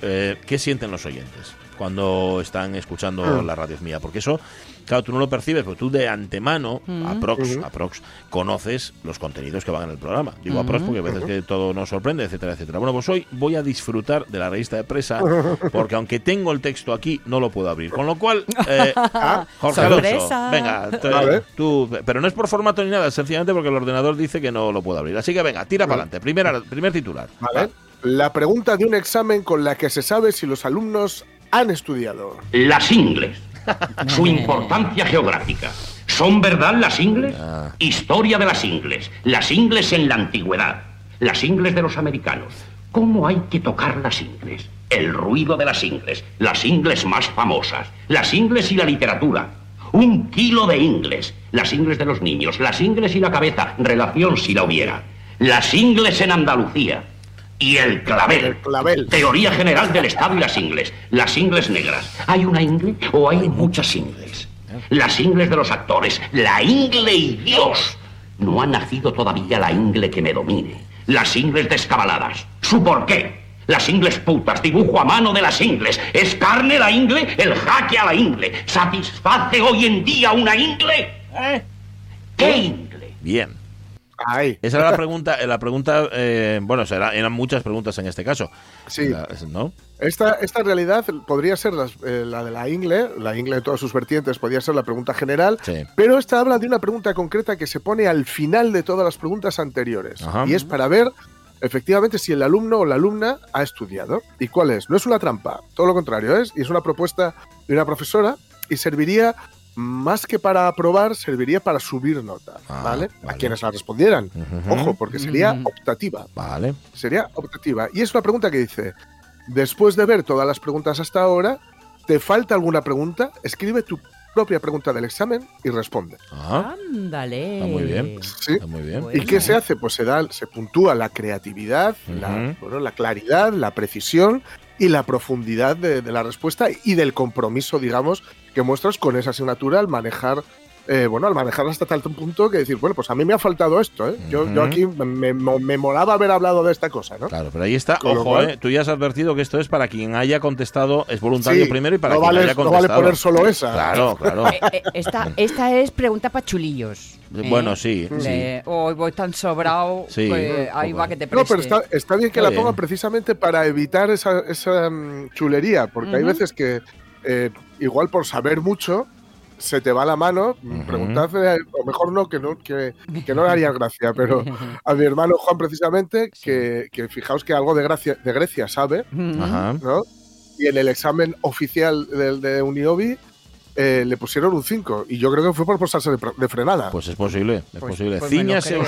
eh, qué sienten los oyentes cuando están escuchando la radio mía, porque eso, claro, tú no lo percibes, pero tú de antemano, aprox, aprox, conoces los contenidos que van en el programa. Digo aprox porque a veces que todo nos sorprende, etcétera, etcétera. Bueno, pues hoy voy a disfrutar de la revista de presa, porque aunque tengo el texto aquí, no lo puedo abrir. Con lo cual, eh, Jorge Alonso, venga, te- tú, pero no es por formato ni nada, sencillamente porque el ordenador dice que no lo puedo abrir. Así que venga, tira para adelante. Primera, primer titular. ¿Vale? La pregunta de un examen con la que se sabe si los alumnos han estudiado. Las ingles. Su importancia geográfica. ¿Son verdad las ingles? Ah. Historia de las ingles. Las ingles en la antigüedad. Las ingles de los americanos. ¿Cómo hay que tocar las ingles? El ruido de las ingles. Las ingles más famosas. Las ingles y la literatura. Un kilo de ingles. Las ingles de los niños. Las ingles y la cabeza. Relación si la hubiera. Las ingles en Andalucía. Y el clavel. El clavel. Teoría general del Estado y las ingles. Las ingles negras. ¿Hay una ingle o hay muchas ingles? Las ingles de los actores. La ingle y Dios. No ha nacido todavía la ingle que me domine. Las ingles descabaladas. ¿Su por qué? Las ingles putas, dibujo a mano de las ingles. ¿Es carne la ingle? El jaque a la ingle. ¿Satisface hoy en día una ingle? ¿Eh? ¿Qué ingle? Bien. Esa era la pregunta, eh, la pregunta, eh, bueno, eran muchas preguntas en este caso. Sí. La- ¿No? Esta, esta realidad podría ser las- eh, la de la ingle, la ingle de todas sus vertientes, podría ser la pregunta general, Sí. pero esta habla de una pregunta concreta que se pone al final de todas las preguntas anteriores. Ajá. Y es para ver efectivamente si el alumno o la alumna ha estudiado. ¿Y cuál es? No es una trampa, todo lo contrario es, y es una propuesta de una profesora y serviría más que para aprobar, serviría para subir nota, Ah, ¿vale? vale. A quienes la respondieran. Ojo, porque sería optativa Vale. sería optativa. Y es una pregunta que dice, después de ver todas las preguntas hasta ahora, ¿te falta alguna pregunta? Escribe tu propia pregunta del examen y responde. Ajá. Ándale. Está muy bien. ¿Sí? Está muy bien. Bueno. ¿Y qué se hace? Pues se da, se puntúa la creatividad, la, bueno, la claridad, la precisión y la profundidad de, de la respuesta y del compromiso, digamos, que muestras con esa asignatura al manejar eh, bueno, al manejarla hasta tal punto que decir, bueno, pues a mí me ha faltado esto, ¿eh? Yo, aquí me, me, me molaba haber hablado de esta cosa, ¿no? Claro, pero ahí está, Con ojo, cual- ¿eh? tú ya has advertido que esto es para quien haya contestado, es voluntario Sí, primero y para no quien vale, haya no contestado. vale poner solo esa. Claro, claro. Eh, eh, esta, esta es pregunta para chulillos. ¿eh? Bueno, sí, sí. Le- Hoy voy tan sobrado, Sí, pues, ahí va que te No, preste. pero está, está bien que la pongan bien. precisamente para evitar esa, esa mm, chulería, porque hay veces que eh, igual por saber mucho se te va la mano, Ujú. preguntadle, o mejor no, que no, que, que no le haría gracia, pero a mi hermano Juan precisamente, que, que fijaos que algo de, gracia, de Grecia sabe. ¿no? Y en el examen oficial del de Uniobi eh, le pusieron un 5, y yo creo que fue por pasarse de, frenada. Pues es posible, es Pues- posible. pues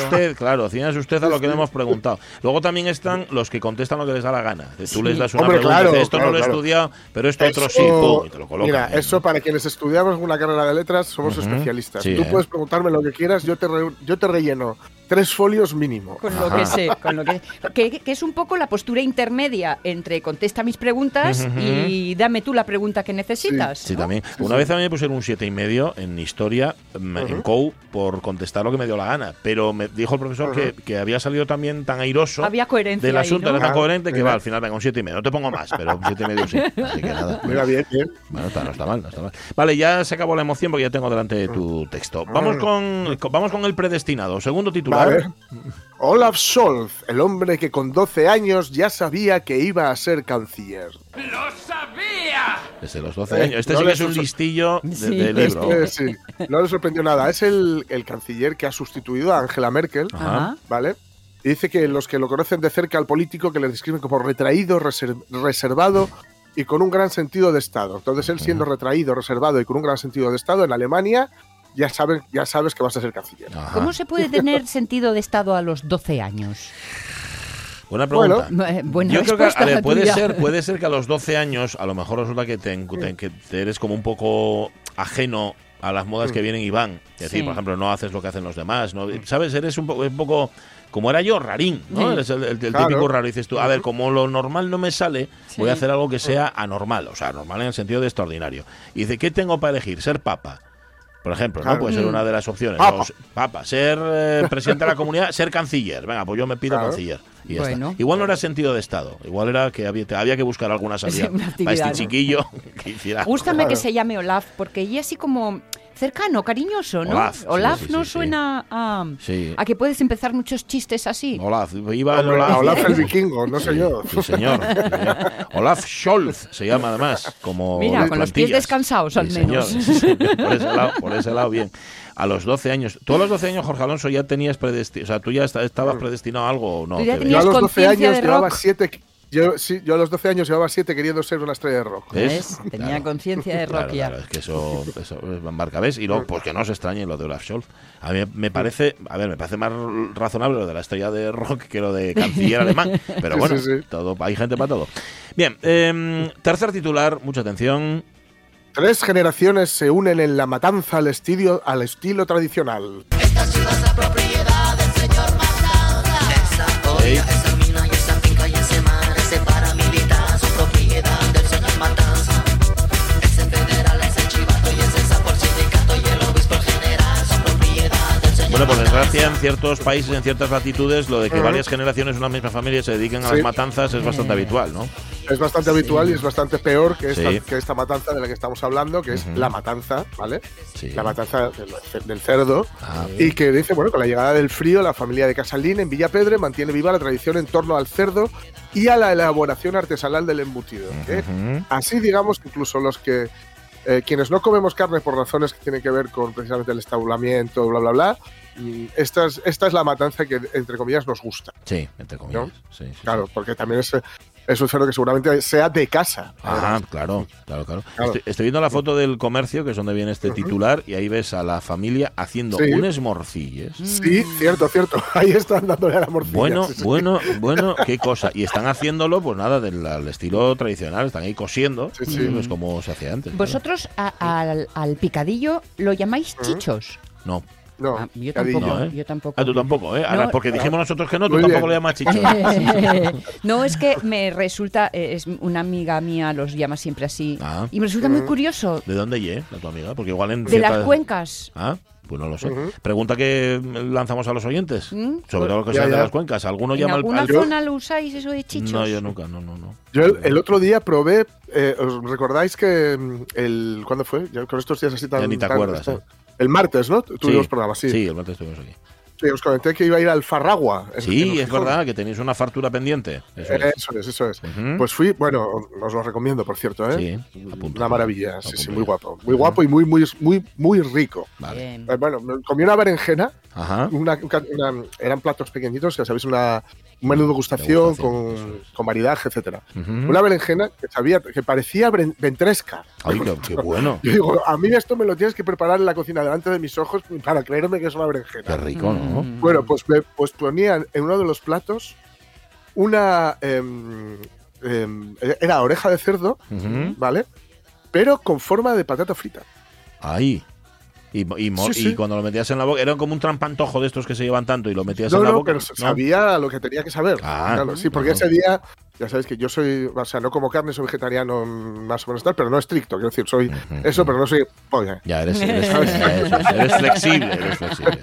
usted, claro, cíñase usted a lo que le hemos preguntado. Luego también están los que contestan lo que les da la gana. Tú Sí. les das una Hombre, pregunta, claro, dices, esto claro, no lo he claro. estudiado, pero esto otro sí, pum, y te lo colocan. Mira, eso para quienes estudiamos una carrera de letras somos especialistas. Sí, Tú ¿eh? puedes preguntarme lo que quieras, yo te, re- yo te relleno tres folios mínimo. Con lo que sé, con lo que, que, que es un poco la postura intermedia entre contesta mis preguntas y dame tú la pregunta que necesitas. Sí, ¿no? también. Una vez a mí me pusieron un siete y medio en historia, mm, en COU, por contestar lo que me dio la gana. Pero me dijo el profesor que, que había salido también tan airoso Había coherencia del ahí, asunto, ¿no? era tan Ah, coherente que va, al final venga un siete y medio. No te pongo más, pero un siete y medio sí. Así que nada. Mira, bien, bien. Bueno, está- no está mal, no está mal. Vale, ya se acabó la emoción porque ya tengo delante tu texto. Vamos con, con- vamos con el predestinado. Segundo titular. Olaf Scholz, el hombre que con 12 años ya sabía que iba a ser canciller. Desde los 12 Eh, años. Este no sí que es un listillo de, Sí. de libro. Este, sí, no le sorprendió nada. Es el, el canciller que ha sustituido a Angela Merkel, Ajá. ¿vale? Y dice que los que lo conocen de cerca al político que le describen como retraído, reser- reservado y con un gran sentido de Estado. Entonces él siendo retraído, reservado y con un gran sentido de Estado en Alemania, ya, saben, ya sabes que vas a ser canciller. Ajá. ¿Cómo se puede tener sentido de Estado a los 12 años? Buena pregunta. Eh, Buena Yo creo que a ver, puede ser, puede ser que a los 12 años a lo mejor resulta que, te, te- que te eres como un poco ajeno a las modas que vienen y van. Es decir, Sí. por ejemplo, no haces lo que hacen los demás. ¿no? ¿Sabes? Eres un, poco un poco como era yo, rarín. ¿no? Sí. Eres el, el- el Claro. típico raro. Dices tú, a ver, como lo normal no me sale, voy a hacer algo que sea anormal. O sea, normal en el sentido de extraordinario. Y dice, ¿qué tengo para elegir? Ser papa. Por ejemplo, ¿no? Claro. Puede ser Mm. una de las opciones. Papa. ser eh, presidente de la comunidad, ser canciller. Venga, pues yo me pido Claro. canciller. Y ya Bueno. está. Igual no era sentido de Estado. Igual era que había, que buscar alguna salida una para este chiquillo que hiciera. Gústame que se llame Olaf, porque ella así como cercano, cariñoso, ¿no? Olaf, sí, sí, no sí, sí. suena a, Sí. a que puedes empezar muchos chistes así. Olaf, iba Olaf. a Olaf el vikingo, no sé yo. Sí, señor. sí, señor. Olaf Scholz se llama además, como Mira, con los pies descansados, al Sí, señor, menos. sí, señor. Por ese lado, por ese lado, bien. A los 12 años. ¿Tú a los 12 años, Jorge Alonso, ya tenías predestinado? O sea, ¿tú ya esta- estabas predestinado a algo o no? Yo a los 12 conciencia años llevaba rock. 7. Yo, sí, yo a los 12 años llevaba 7 queriendo ser una estrella de rock. ¿Ves? ¿Ves? Tenía Claro. conciencia de Claro, rock ya. claro, es que eso, eso es marca, ¿ves? Y luego, pues que no se extrañe lo de Olaf Scholz. A mí me parece, a ver, me parece más razonable lo de la estrella de rock que lo de canciller alemán. Pero bueno, sí, sí. todo hay gente para todo. Bien, em, tercer titular, mucha atención. Tres generaciones se unen en la matanza al estilo, al estilo tradicional. Ey, desgracia, en ciertos países, en ciertas latitudes, lo de que varias generaciones de una misma familia se dediquen a Sí. las matanzas es bastante habitual, ¿no? Es bastante habitual y es bastante peor que esta, Sí. que esta matanza de la que estamos hablando, que es la matanza, ¿vale? Sí. La matanza del, del cerdo. Ah. Y que dice, bueno, con la llegada del frío, la familia de Casalín en Villapedre mantiene viva la tradición en torno al cerdo y a la elaboración artesanal del embutido. ¿eh? Ujú. Así, digamos, que incluso los que eh, quienes no comemos carne por razones que tienen que ver con precisamente el estabulamiento, bla, bla, bla, mm, esta es, esta es la matanza que, entre comillas, nos gusta. Sí, entre comillas. ¿No? Sí, sí, sí. Claro, porque también es, es un cerdo que seguramente sea de casa. Ajá, claro, claro, claro. Claro. Estoy, estoy viendo la foto del comercio, que es donde viene este titular, y ahí ves a la familia haciendo Sí. unes morcilles. Sí, cierto, cierto. Ahí están dándole a la morcilla. Bueno, sí, sí. bueno, bueno, qué cosa. Y están haciéndolo, pues nada, del al estilo tradicional, están ahí cosiendo, Sí, sí. pues como se hacía antes. claro. Vosotros a- al, al picadillo lo llamáis chichos. No, No, Ah, yo tampoco, No, ¿eh? yo tampoco. Ah, tú tampoco, ¿eh? Ahora, No. porque dijimos nosotros que no, tú Muy tampoco bien. le llamas chicho. no, es que me resulta, eh, es una amiga mía, los llama siempre así, Ah. y me resulta muy curioso, ¿De dónde ye, la tu amiga? Porque igual en de ciertas- las cuencas. Ah, pues no lo sé. Pregunta que lanzamos a los oyentes. ¿Mm? Sobre todo lo que Ya, sea de las cuencas. ¿Alguno ¿En llama al- alguna al... zona lo usáis eso de chichos? No, yo nunca, no, no, no. Yo el, el otro día probé, eh, ¿os recordáis que mm, el ¿cuándo fue? Yo con estos días así tan... Ya ni te tan- acuerdas, tan- ¿eh? El martes, ¿no? Tuvimos programa, sí. Sí, el martes estuvimos aquí. Sí, os comenté que iba a ir al Farragua. Sí, es verdad que tenéis una fartura pendiente. Eso es. Eso es, eso es. Ujú. Pues fui, bueno, os lo recomiendo, por cierto, ¿eh? Sí, apunta. Una maravilla, sí, sí, muy guapo. Muy guapo y muy, muy, muy, muy rico. Vale. Bien. Eh, Bueno, me comí una berenjena, Ajá. una, una- eran platos pequeñitos, ya sabéis, una, un menú de eso con, es. con maridaje, etcétera. Una berenjena que sabía, que parecía ventresca. Ay, qué, qué bueno. Yo digo, a mí esto me lo tienes que preparar en la cocina delante de mis ojos para creerme que es una berenjena. Qué rico, ¿no? Mm. Bueno, pues, me- pues ponían en uno de los platos una... em, em, era oreja de cerdo. ¿vale? Pero con forma de patata frita. Ahí. Y, y, mo- Sí, sí. y cuando lo metías en la boca, era como un trampantojo de estos que se llevan tanto y lo metías No, en la no, boca. pero sabía lo que tenía que saber. Ah, Claro, sí, porque ese día, ya sabéis que yo soy, o sea, no como carne, soy vegetariano mm, más o menos tal, pero no estricto, quiero decir, soy eso, pero no soy polla. Ya eres, eres, flexible, eres flexible.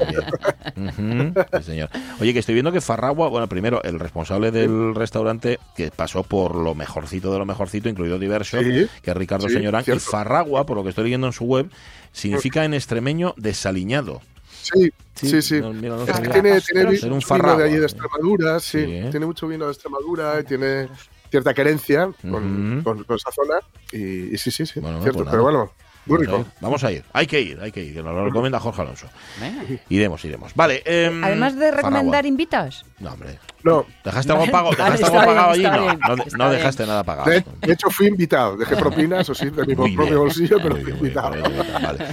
sí, señor. Oye, que estoy viendo que Farragua, bueno, primero, el responsable del restaurante, que pasó por lo mejorcito de lo mejorcito, incluido Diverso, Sí, que es Ricardo sí, Señorán, y. Farragua, por lo que estoy leyendo en su web, significa en extremeño desaliñado. Sí, Sí, sí, sí. no, mira, no Es que sabía. tiene, tiene un mucho vino farragua. de allí de Extremadura, sí, Sí, ¿eh? tiene mucho vino de Extremadura y tiene cierta querencia con, Ujú. con- con esa zona y, y sí, sí, sí, Bueno, cierto, pues pero bueno, Vamos a rico. ir, Vamos a ir, hay que ir, hay que ir, que nos lo recomienda Jorge Alonso. Venga. Iremos, iremos. Vale. em, Además de recomendar, invitas. No, hombre. No, ¿Dejaste algo pago? ¿Dejaste algo bien, pagado allí? No, no, no bien. dejaste nada pagado. de, de hecho fui invitado, dejé propinas, o sí, de mi propio bien. bolsillo, pero Muy fui bien, muy bien, invitado. bien, vale.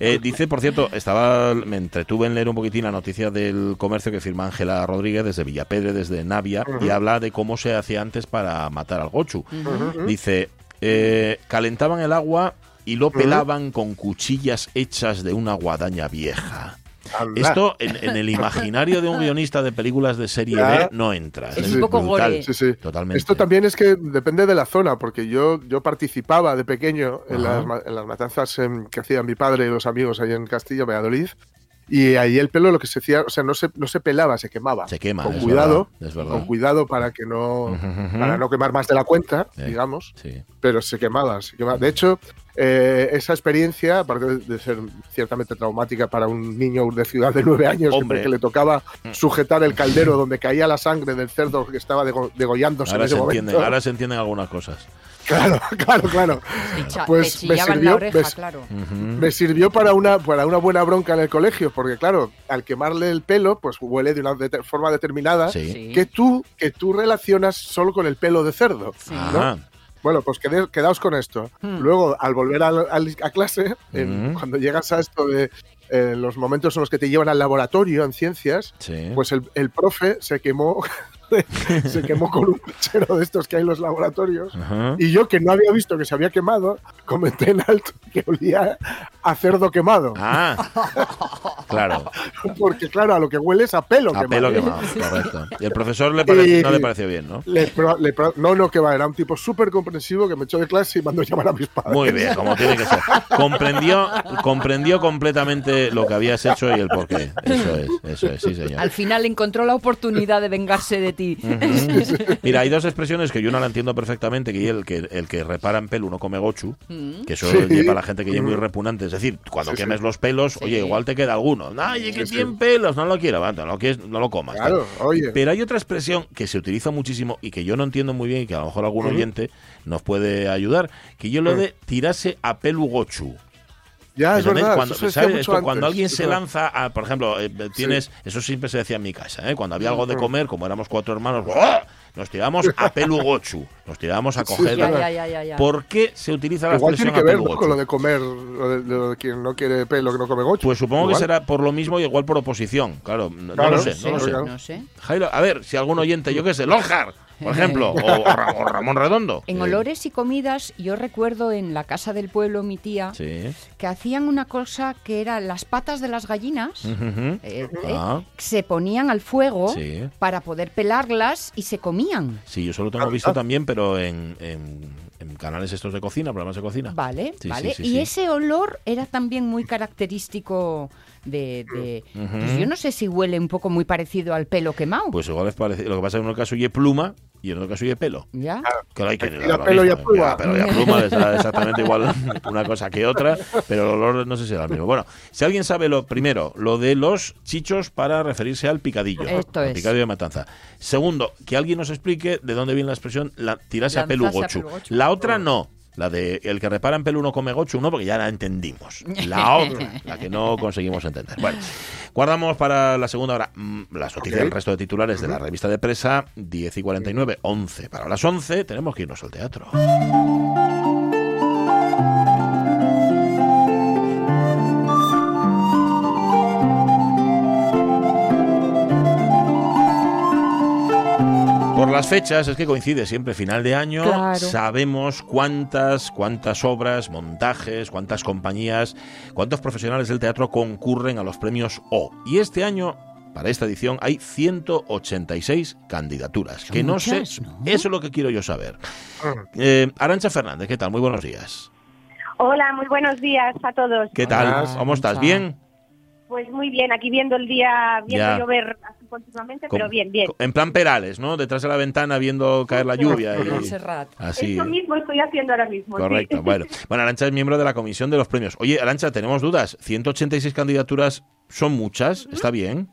Eh, dice, por cierto, estaba me entretuve en leer un poquitín la noticia del comercio que firma Ángela Rodríguez desde Villapedre, desde Navia, y habla de cómo se hacía antes para matar al gochu. Dice, eh, calentaban el agua y lo pelaban con cuchillas hechas de una guadaña vieja. Esto en, en el imaginario de un guionista de películas de serie Ya. B no entra. Es un poco gore. Sí, sí. Totalmente. Esto también es que depende de la zona, porque yo, yo participaba de pequeño en, las, ma- en las matanzas em, que hacían mi padre y los amigos ahí en Castillo, Valladolid. Y ahí el pelo lo que se hacía, o sea, no se, no se pelaba, se quemaba. Se quema, Con es cuidado, verdad, es verdad. con cuidado para que no, para no quemar más de la cuenta, Eh, digamos. Sí. Pero se quemaba, se quemaba. De hecho, eh, esa experiencia, aparte de- ser ciertamente traumática para un niño de ciudad de nueve años, Hombre. que, le tocaba sujetar el caldero donde caía la sangre del cerdo que estaba dego- degollándose Ahora en ese se, momento. entienden, ahora se entienden algunas cosas. Claro, claro, claro. Pues me sirvió- la oreja, me- claro. Ujú. Me sirvió para una, para una buena bronca en el colegio, porque claro, al quemarle el pelo, pues huele de una de- forma determinada Sí. Que tú, que tú relacionas solo con el pelo de cerdo. Bueno, pues quedé- quedaos con esto. Hmm. Luego, al volver al- al- a, clase, en- Mm. cuando llegas a esto de eh, los momentos en los que te llevan al laboratorio en ciencias, Sí. pues el, el profe se quemó, se quemó con un mechero de estos que hay en los laboratorios. Ajá. Y yo, que no había visto que se había quemado, comenté en alto que olía a cerdo quemado. Ah, claro. Porque, claro, a lo que huele es a pelo A quemado. pelo quemado, correcto. Y el profesor le pare- Y- no le pareció bien, ¿no? Le pro- le pro- no, no, que va, era un tipo súper comprensivo que me echó de clase y mandó llamar a mis padres. Muy bien, como tiene que ser. Comprendió, comprendió completamente lo que habías hecho y el porqué. Eso es, eso es, sí, señor. Al final encontró la oportunidad de vengarse de ti. Mira, hay dos expresiones que yo no la entiendo perfectamente, que el que, el que repara en pelo uno come gochu, que eso Sí. es para la gente que es muy repugnante. Es decir, cuando Sí, sí. quemes los pelos, oye, igual te queda alguno. Ay, que Sí, sí. tiene pelos, no lo quiero, no lo, quieres, no lo comas. tal. Claro, oye. Pero hay otra expresión que se utiliza muchísimo y que yo no entiendo muy bien y que a lo mejor algún oyente nos puede ayudar, que yo lo de tirarse a pelu gochu. Ya, es verdad. Cuando, eso se decía ¿sabes? mucho Esto, cuando alguien se verdad. lanza a, por ejemplo, eh, tienes, eso siempre se decía en mi casa, ¿eh? cuando había algo de comer, como éramos cuatro hermanos, ¡buah! nos tirábamos a pelu gochu, nos tirábamos a coger. Ya, ya, ya, ya, ya. ¿Por qué se utiliza la Igual expresión tiene que con lo de comer, lo de, lo de quien no quiere pelo, que no come gochu. Pues supongo que será por lo mismo y igual por oposición, claro, no, lo sé, sí, no lo sé. No sé. Jairo, a ver, si algún oyente, yo qué sé, Lonjar, por ejemplo, o, o Ra- o Ramón Redondo. En Sí. olores y comidas, yo recuerdo en la casa del pueblo, mi tía, Sí. que hacían una cosa que era las patas de las gallinas. Eh, Ah. eh, se ponían al fuego Sí. para poder pelarlas y se comían. Sí, yo solo tengo visto también, pero en, en- en canales estos de cocina, programas de cocina. Vale, Sí, vale. sí, sí, y sí. ese olor era también muy característico de... pues yo no sé si huele un poco muy parecido al pelo quemado. Pues igual es parecido. Lo que pasa es que en un caso oye pluma y en otro caso oye pelo. ¿Ya? Claro, hay que la pelo y a pluma. ya, pelo y a pluma es exactamente igual una cosa que otra, pero el olor no sé si era el mismo. Bueno, si alguien sabe lo primero, lo de los chichos para referirse al picadillo, Esto al es. picadillo de matanza. Segundo, que alguien nos explique de dónde viene la expresión la, tirarse a Lanzarse pelu a gochu. pelu gochu. La otra no. La de el que repara en pelo uno come gochu, no, porque ya la entendimos. La otra, la que no conseguimos entender. Bueno, guardamos para la segunda hora mm, las noticias del resto de titulares de la revista de presa, 10 y 49, 11. Para las 11 tenemos que irnos al teatro. Las fechas, es que coincide siempre final de año, Claro. sabemos cuántas, cuántas obras, montajes, cuántas compañías, cuántos profesionales del teatro concurren a los premios O. Y este año, para esta edición, hay 186 candidaturas. Son que no muchas, sé, ¿no? eso es lo que quiero yo saber. Eh, Arancha Fernández, ¿qué tal? Muy buenos días. Hola, muy buenos días a todos. ¿Qué tal? Hola, ¿Cómo estás? ¿Bien? Pues muy bien, aquí viendo el día, viendo Ya. llover así continuamente, pero bien, bien. En plan Perales, ¿no? Detrás de la ventana viendo caer la lluvia. y- Montserrat. así. Eso mismo estoy haciendo ahora mismo. sí. Correcto, bueno. Bueno, Arancha es miembro de la comisión de los premios. Oye, Arancha, tenemos dudas. 186 candidaturas son muchas, ¿está bien?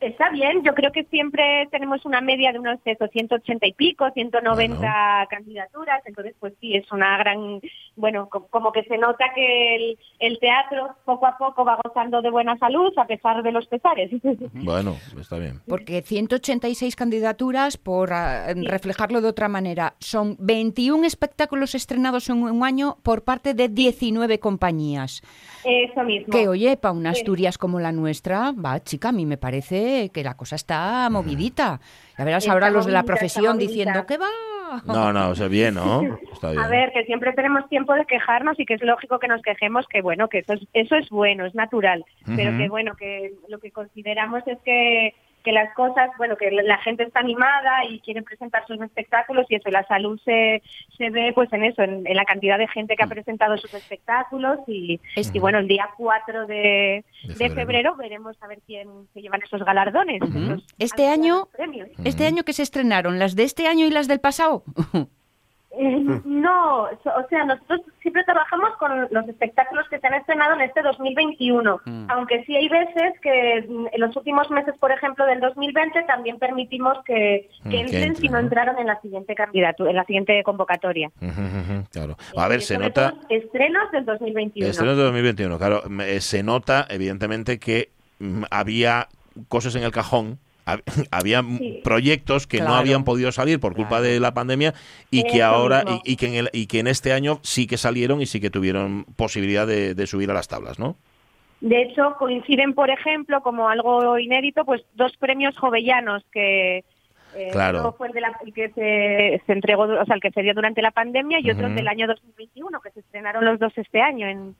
Está bien, yo creo que siempre tenemos una media de unos eso, 180 y pico, 190 candidaturas, entonces pues sí, es una gran, bueno, co- como que se nota que el, el teatro poco a poco va gozando de buena salud a pesar de los pesares. Bueno, está bien. Porque 186 candidaturas, por ah, reflejarlo de otra manera, son 21 espectáculos estrenados en un año por parte de 19 compañías. Eso mismo. Que oye, para una Sí. Asturias como la nuestra, va, chica, a mí me parece que la cosa está movidita. Ya verás Está ahora los de la profesión diciendo que va. No, no, o sea, bien, ¿no? Está bien. A ver, que siempre tenemos tiempo de quejarnos y que es lógico que nos quejemos, que bueno, que eso es, eso es bueno, es natural, pero que bueno, que lo que consideramos es que, que las cosas, bueno, que la gente está animada y quiere presentar sus espectáculos y eso, la salud se, se ve pues en eso, en, en la cantidad de gente que ha presentado sus espectáculos y, Es- y bueno, el día 4 de, De de febrero. veremos a ver quién se llevan esos galardones. esos Este año- premios. Este año que se estrenaron, las de este año y las del pasado. Eh, no, so- o sea, nosotros siempre trabajamos con los espectáculos que se han estrenado en este 2021, aunque sí hay veces que mm, en los últimos meses, por ejemplo, del 2020 también permitimos que, Mm, que que entren si no ¿no? entraron en la siguiente candidatura, en la siguiente convocatoria. Ujú, Claro. A ver, se nota... Estrenos del 2021. Estrenos de 2021, claro. eh, Se nota, evidentemente, que mm, había cosas en el cajón. Hab- Había Sí. proyectos que no habían podido salir por culpa Claro. de la pandemia y que ahora y, y que en el- y que en este año sí que salieron y sí que tuvieron posibilidad de, de subir a las tablas, ¿no? De hecho, coinciden, por ejemplo, como algo inédito, pues dos premios jovellanos que eh, Claro. uno fue el, de la- el que se, se entregó, o sea, el que se dio durante la pandemia y otro Ujú. del año 2021, que se estrenaron los dos este año en,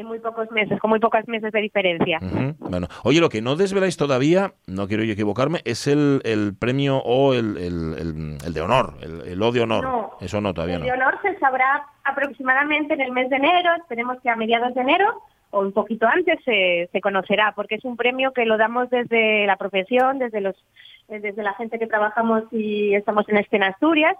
en muy pocos meses, con muy pocos meses de diferencia. Bueno, oye, lo que no desveláis todavía, no quiero yo equivocarme, es el, el premio o el, el- el- el de honor, el, el O de honor. No. Eso no, todavía El no. de honor se sabrá aproximadamente en el mes de enero, esperemos que a mediados de enero o un poquito antes se, se conocerá, porque es un premio que lo damos desde la profesión, desde los desde la gente que trabajamos y estamos en Escena Asturias.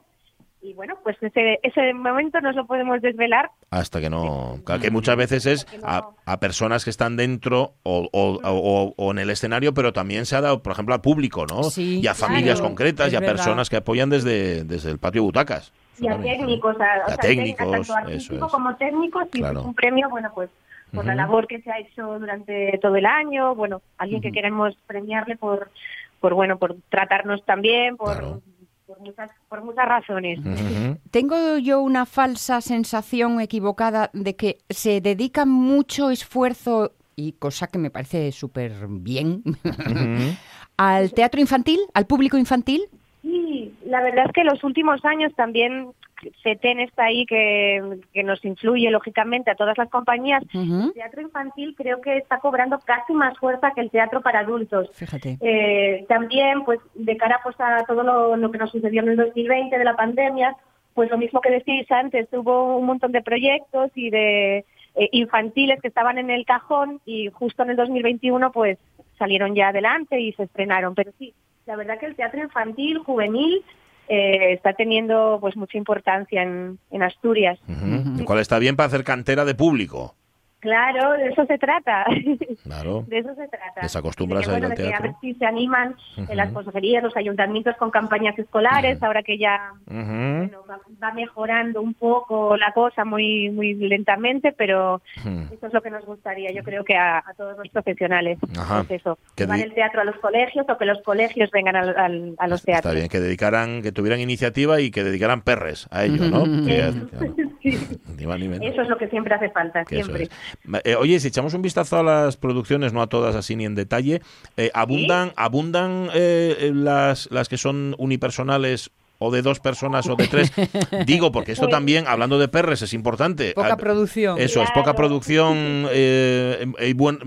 Y bueno, pues ese, ese momento no lo podemos desvelar. Hasta que no. que muchas veces es a, a personas que están dentro o, o- o- o en el escenario, pero también se ha dado, por ejemplo, al público, ¿no? Sí, y a familias claro, concretas y a verdad. personas que apoyan desde, desde el patio butacas. Y a técnicos, a, a sea, técnicos, tanto eso es. como técnicos, y Claro. un premio, bueno, pues por la labor que se ha hecho durante todo el año, bueno, alguien que queremos premiarle por, por bueno, por tratarnos también, por, Claro. Por, muchas, por muchas razones. Ujú. Tengo yo una falsa sensación equivocada de que se dedica mucho esfuerzo, y cosa que me parece súper bien, Ujú. al teatro infantil, al público infantil. Sí, La verdad es que los últimos años también CETEN está ahí que, que nos influye lógicamente a todas las compañías. El teatro infantil creo que está cobrando casi más fuerza que el teatro para adultos. Fíjate. Eh, también, pues, de cara pues, a todo lo, lo que nos sucedió en el 2020 de la pandemia, pues lo mismo que decís antes, hubo un montón de proyectos y de eh, infantiles que estaban en el cajón y justo en el 2021 pues salieron ya adelante y se estrenaron. Pero sí, la verdad que el teatro infantil, juvenil, eh, está teniendo pues mucha importancia en, en Asturias. Ujú. Lo cual está bien para hacer cantera de público. Claro, de eso se trata. Claro. De eso se trata. Les acostumbras a ir al de que a teatro. ver si se animan en las consejerías, los ayuntamientos con campañas escolares, ahora que ya Ujú. bueno, va, va mejorando un poco la cosa muy muy lentamente, pero eso es lo que nos gustaría, yo creo que a, a todos los profesionales. Ajá. Es eso, Que di- el teatro a los colegios o que los colegios vengan al- al- a los Está teatros. bien, que dedicaran, que tuvieran iniciativa y que dedicaran perres a ello, ¿no? Que- claro, ni más ni menos. Eso es lo que siempre hace falta, Que siempre. es. Eh, oye, si echamos un vistazo a las producciones, no a todas así ni en detalle, eh, abundan, abundan eh, las, las que son unipersonales o de dos personas o de tres. Digo, porque esto también, hablando de perres, es importante. Poca Ah, producción. Eso es, poca producción eh, y buen,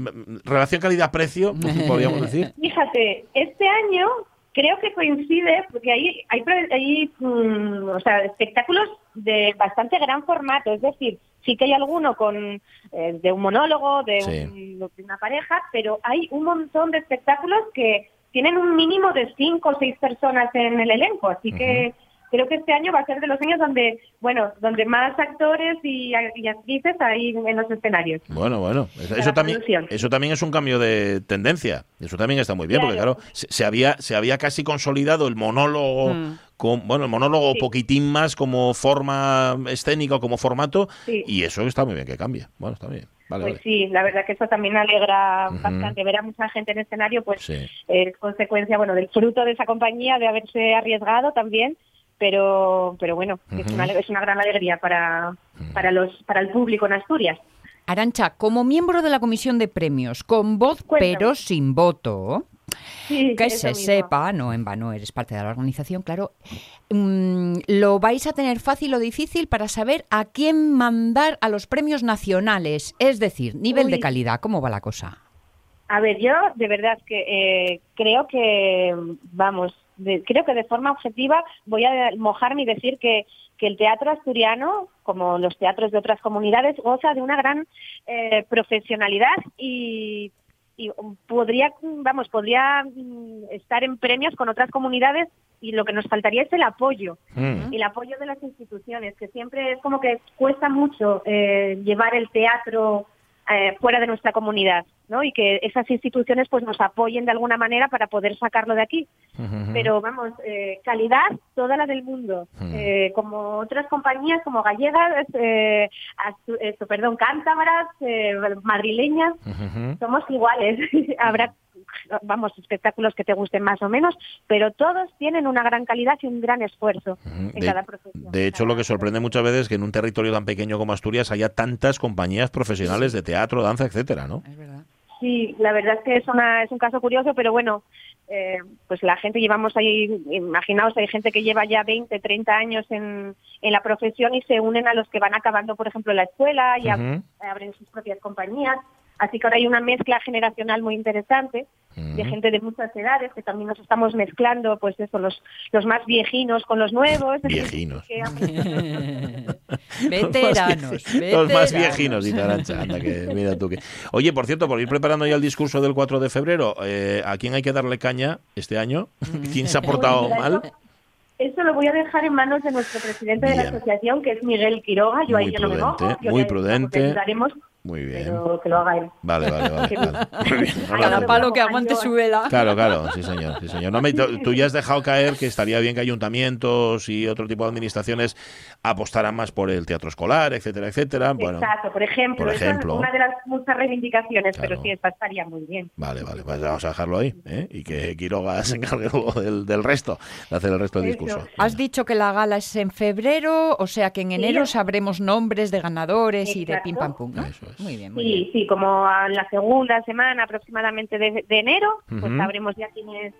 relación calidad-precio, podríamos decir. Fíjate, este año creo que coincide porque hay hay, hay, mm, o sea, espectáculos de bastante gran formato, es decir, sí que hay alguno con eh, de un monólogo, de, Sí. un- de una pareja, pero hay un montón de espectáculos que tienen un mínimo de cinco o seis personas en el elenco, así que creo que este año va a ser de los años donde, bueno, donde más actores y, y actrices hay en los escenarios. Bueno, bueno, eso, también, producción. eso también es un cambio de tendencia. Eso también está muy bien, porque Claro. se, se había, se había casi consolidado el monólogo, Mm. con, bueno, el monólogo Sí. poquitín más como forma escénica o como formato, Sí. y eso está muy bien que cambie. Bueno, está bien. Vale, Pues vale. sí, la verdad que eso también alegra bastante. Ver a mucha gente en escenario, pues Sí. es consecuencia, bueno, del fruto de esa compañía, de haberse arriesgado también, pero pero bueno, es, una, es una gran alegría para, para, los, para el público en Asturias. Arancha, como miembro de la comisión de premios, con voz Cuéntame. pero sin voto, Sí, que se mismo. sepa, no en vano eres parte de la organización, claro, mm, lo vais a tener fácil o difícil para saber a quién mandar a los premios nacionales, es decir, nivel de calidad, ¿cómo va la cosa? A ver, yo de verdad que eh, creo que, vamos, de- creo que de forma objetiva voy a mojarme y decir que, que el teatro asturiano, como los teatros de otras comunidades, goza de una gran eh, profesionalidad y, y podría, vamos, podría mm, estar en premios con otras comunidades y lo que nos faltaría es el apoyo Mm. el apoyo de las instituciones, que siempre es como que cuesta mucho eh, llevar el teatro eh, fuera de nuestra comunidad, ¿no? Y que esas instituciones pues nos apoyen de alguna manera para poder sacarlo de aquí. Pero vamos, eh, calidad toda la del mundo. Eh, como otras compañías, como gallegas, eh, astu- esto, perdón, cántabras, eh, madrileñas, somos iguales. Habrá, vamos, espectáculos que te gusten más o menos, pero todos tienen una gran calidad y un gran esfuerzo en De- cada profesión. De hecho, lo que sorprende muchas veces es que en un territorio tan pequeño como Asturias haya tantas compañías profesionales de teatro, danza, etcétera, ¿no? Es verdad. Sí, la verdad es que es, una, es un caso curioso, pero bueno, eh, pues la gente llevamos ahí, imaginaos, hay gente que lleva ya 20, 30 años en, en la profesión y se unen a los que van acabando, por ejemplo, la escuela y ab- abren sus propias compañías. Así que ahora hay una mezcla generacional muy interesante de gente de muchas edades, que también nos estamos mezclando, pues eso, los, los más viejinos con los nuevos. Viejinos. Veteranos, Los más viejinos, dice Arancha. Anda, que mira tú que... Oye, por cierto, por ir preparando ya el discurso del 4 de febrero, eh, ¿a quién hay que darle caña este año? ¿Quién se ha portado mira, mal? Eso, lo voy a dejar en manos de nuestro presidente de la asociación, que es Miguel Quiroga. Yo ahí Muy yo no me mojo. prudente, yo muy prudente. Muy bien. pero que lo haga él. Vale, vale, vale. Vale. Muy bien. No lo Cada palo que aguante su vela. Claro, claro, sí señor, sí señor. No me- tú ya has dejado caer que estaría bien que ayuntamientos y otro tipo de administraciones apostaran más por el teatro escolar, etcétera, etcétera. Bueno, Exacto, por ejemplo. por esa es ejemplo. una de las muchas reivindicaciones, Claro. pero sí, esta estaría muy bien. vale, vale, pues vamos a dejarlo ahí, ¿eh? Y que Quiroga se encargue luego del, del resto, de hacer el resto del Eso. discurso. Has dicho que la gala es en febrero, o sea que en enero sabremos nombres de ganadores y de Exacto. pim pam pum, ¿no? Eso es. Muy bien, muy Sí, bien. sí, como a la segunda semana aproximadamente de, de enero, pues Ujú. sabremos ya quiénes,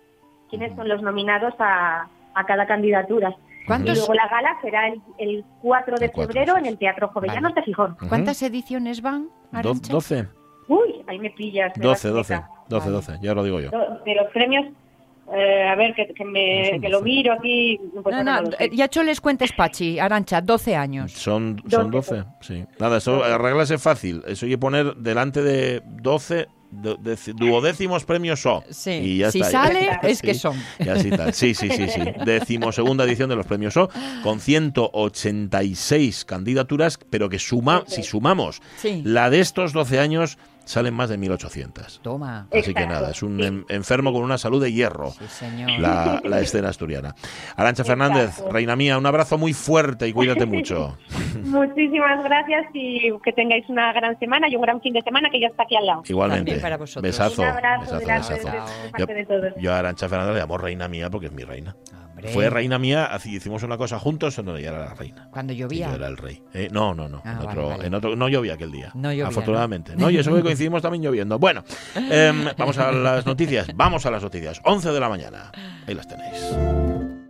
quiénes son los nominados a, a cada candidatura. Y ¿Cuántos- luego la gala será el, el 4 de El 4, febrero sí, en el Teatro Jovellanos Vale. de Gijón. ¿Cuántas ediciones van? Do- Arantxa? 12, Uy, ahí me pillas. me 12, das 12, seca. 12, 12, ya lo digo yo. De los premios, eh, a ver, que, que me, que lo 12. miro aquí. pues No, no, eh, ya hecho les cuentes, Pachi, Arancha, 12 años. Son, son 12. 12, sí. Nada, eso arreglarse fácil. Eso hay que poner delante de 12 de- de- duodécimos premios SO. Sí, Y ya si está. sale, Ya- es que son. Y así tal. Sí, sí, sí, sí. Decimosegunda edición de los premios SO, con 186 candidaturas, pero que suma, si sumamos Sí. la de estos 12 años, salen más de 1.800. Toma. Así que nada, es un en- enfermo con una salud de hierro. Sí, señor. La, la escena asturiana. Arancha Fernández, Exacto. reina mía, un abrazo muy fuerte y cuídate mucho. Muchísimas gracias y que tengáis una gran semana y un gran fin de semana que ya está aquí al lado. Igualmente. También para vosotros. Besazo. Un abrazo besazo, grande besazo. de, de Yo, parte de todos. yo a Arancha Fernández le llamo reina mía porque es mi reina. Hombre, Fue reina mía, así hicimos una cosa juntos, no, ella era la reina. Cuando Y yo llovía. era el rey. Eh, no, no, no. Ah, en, vale, otro, vale. en otro- no llovía aquel día. No llovía, afortunadamente. No, y eso que coincidimos también lloviendo. Bueno, em, vamos a las noticias. Vamos a las noticias. 11 de la mañana. Ahí las tenéis.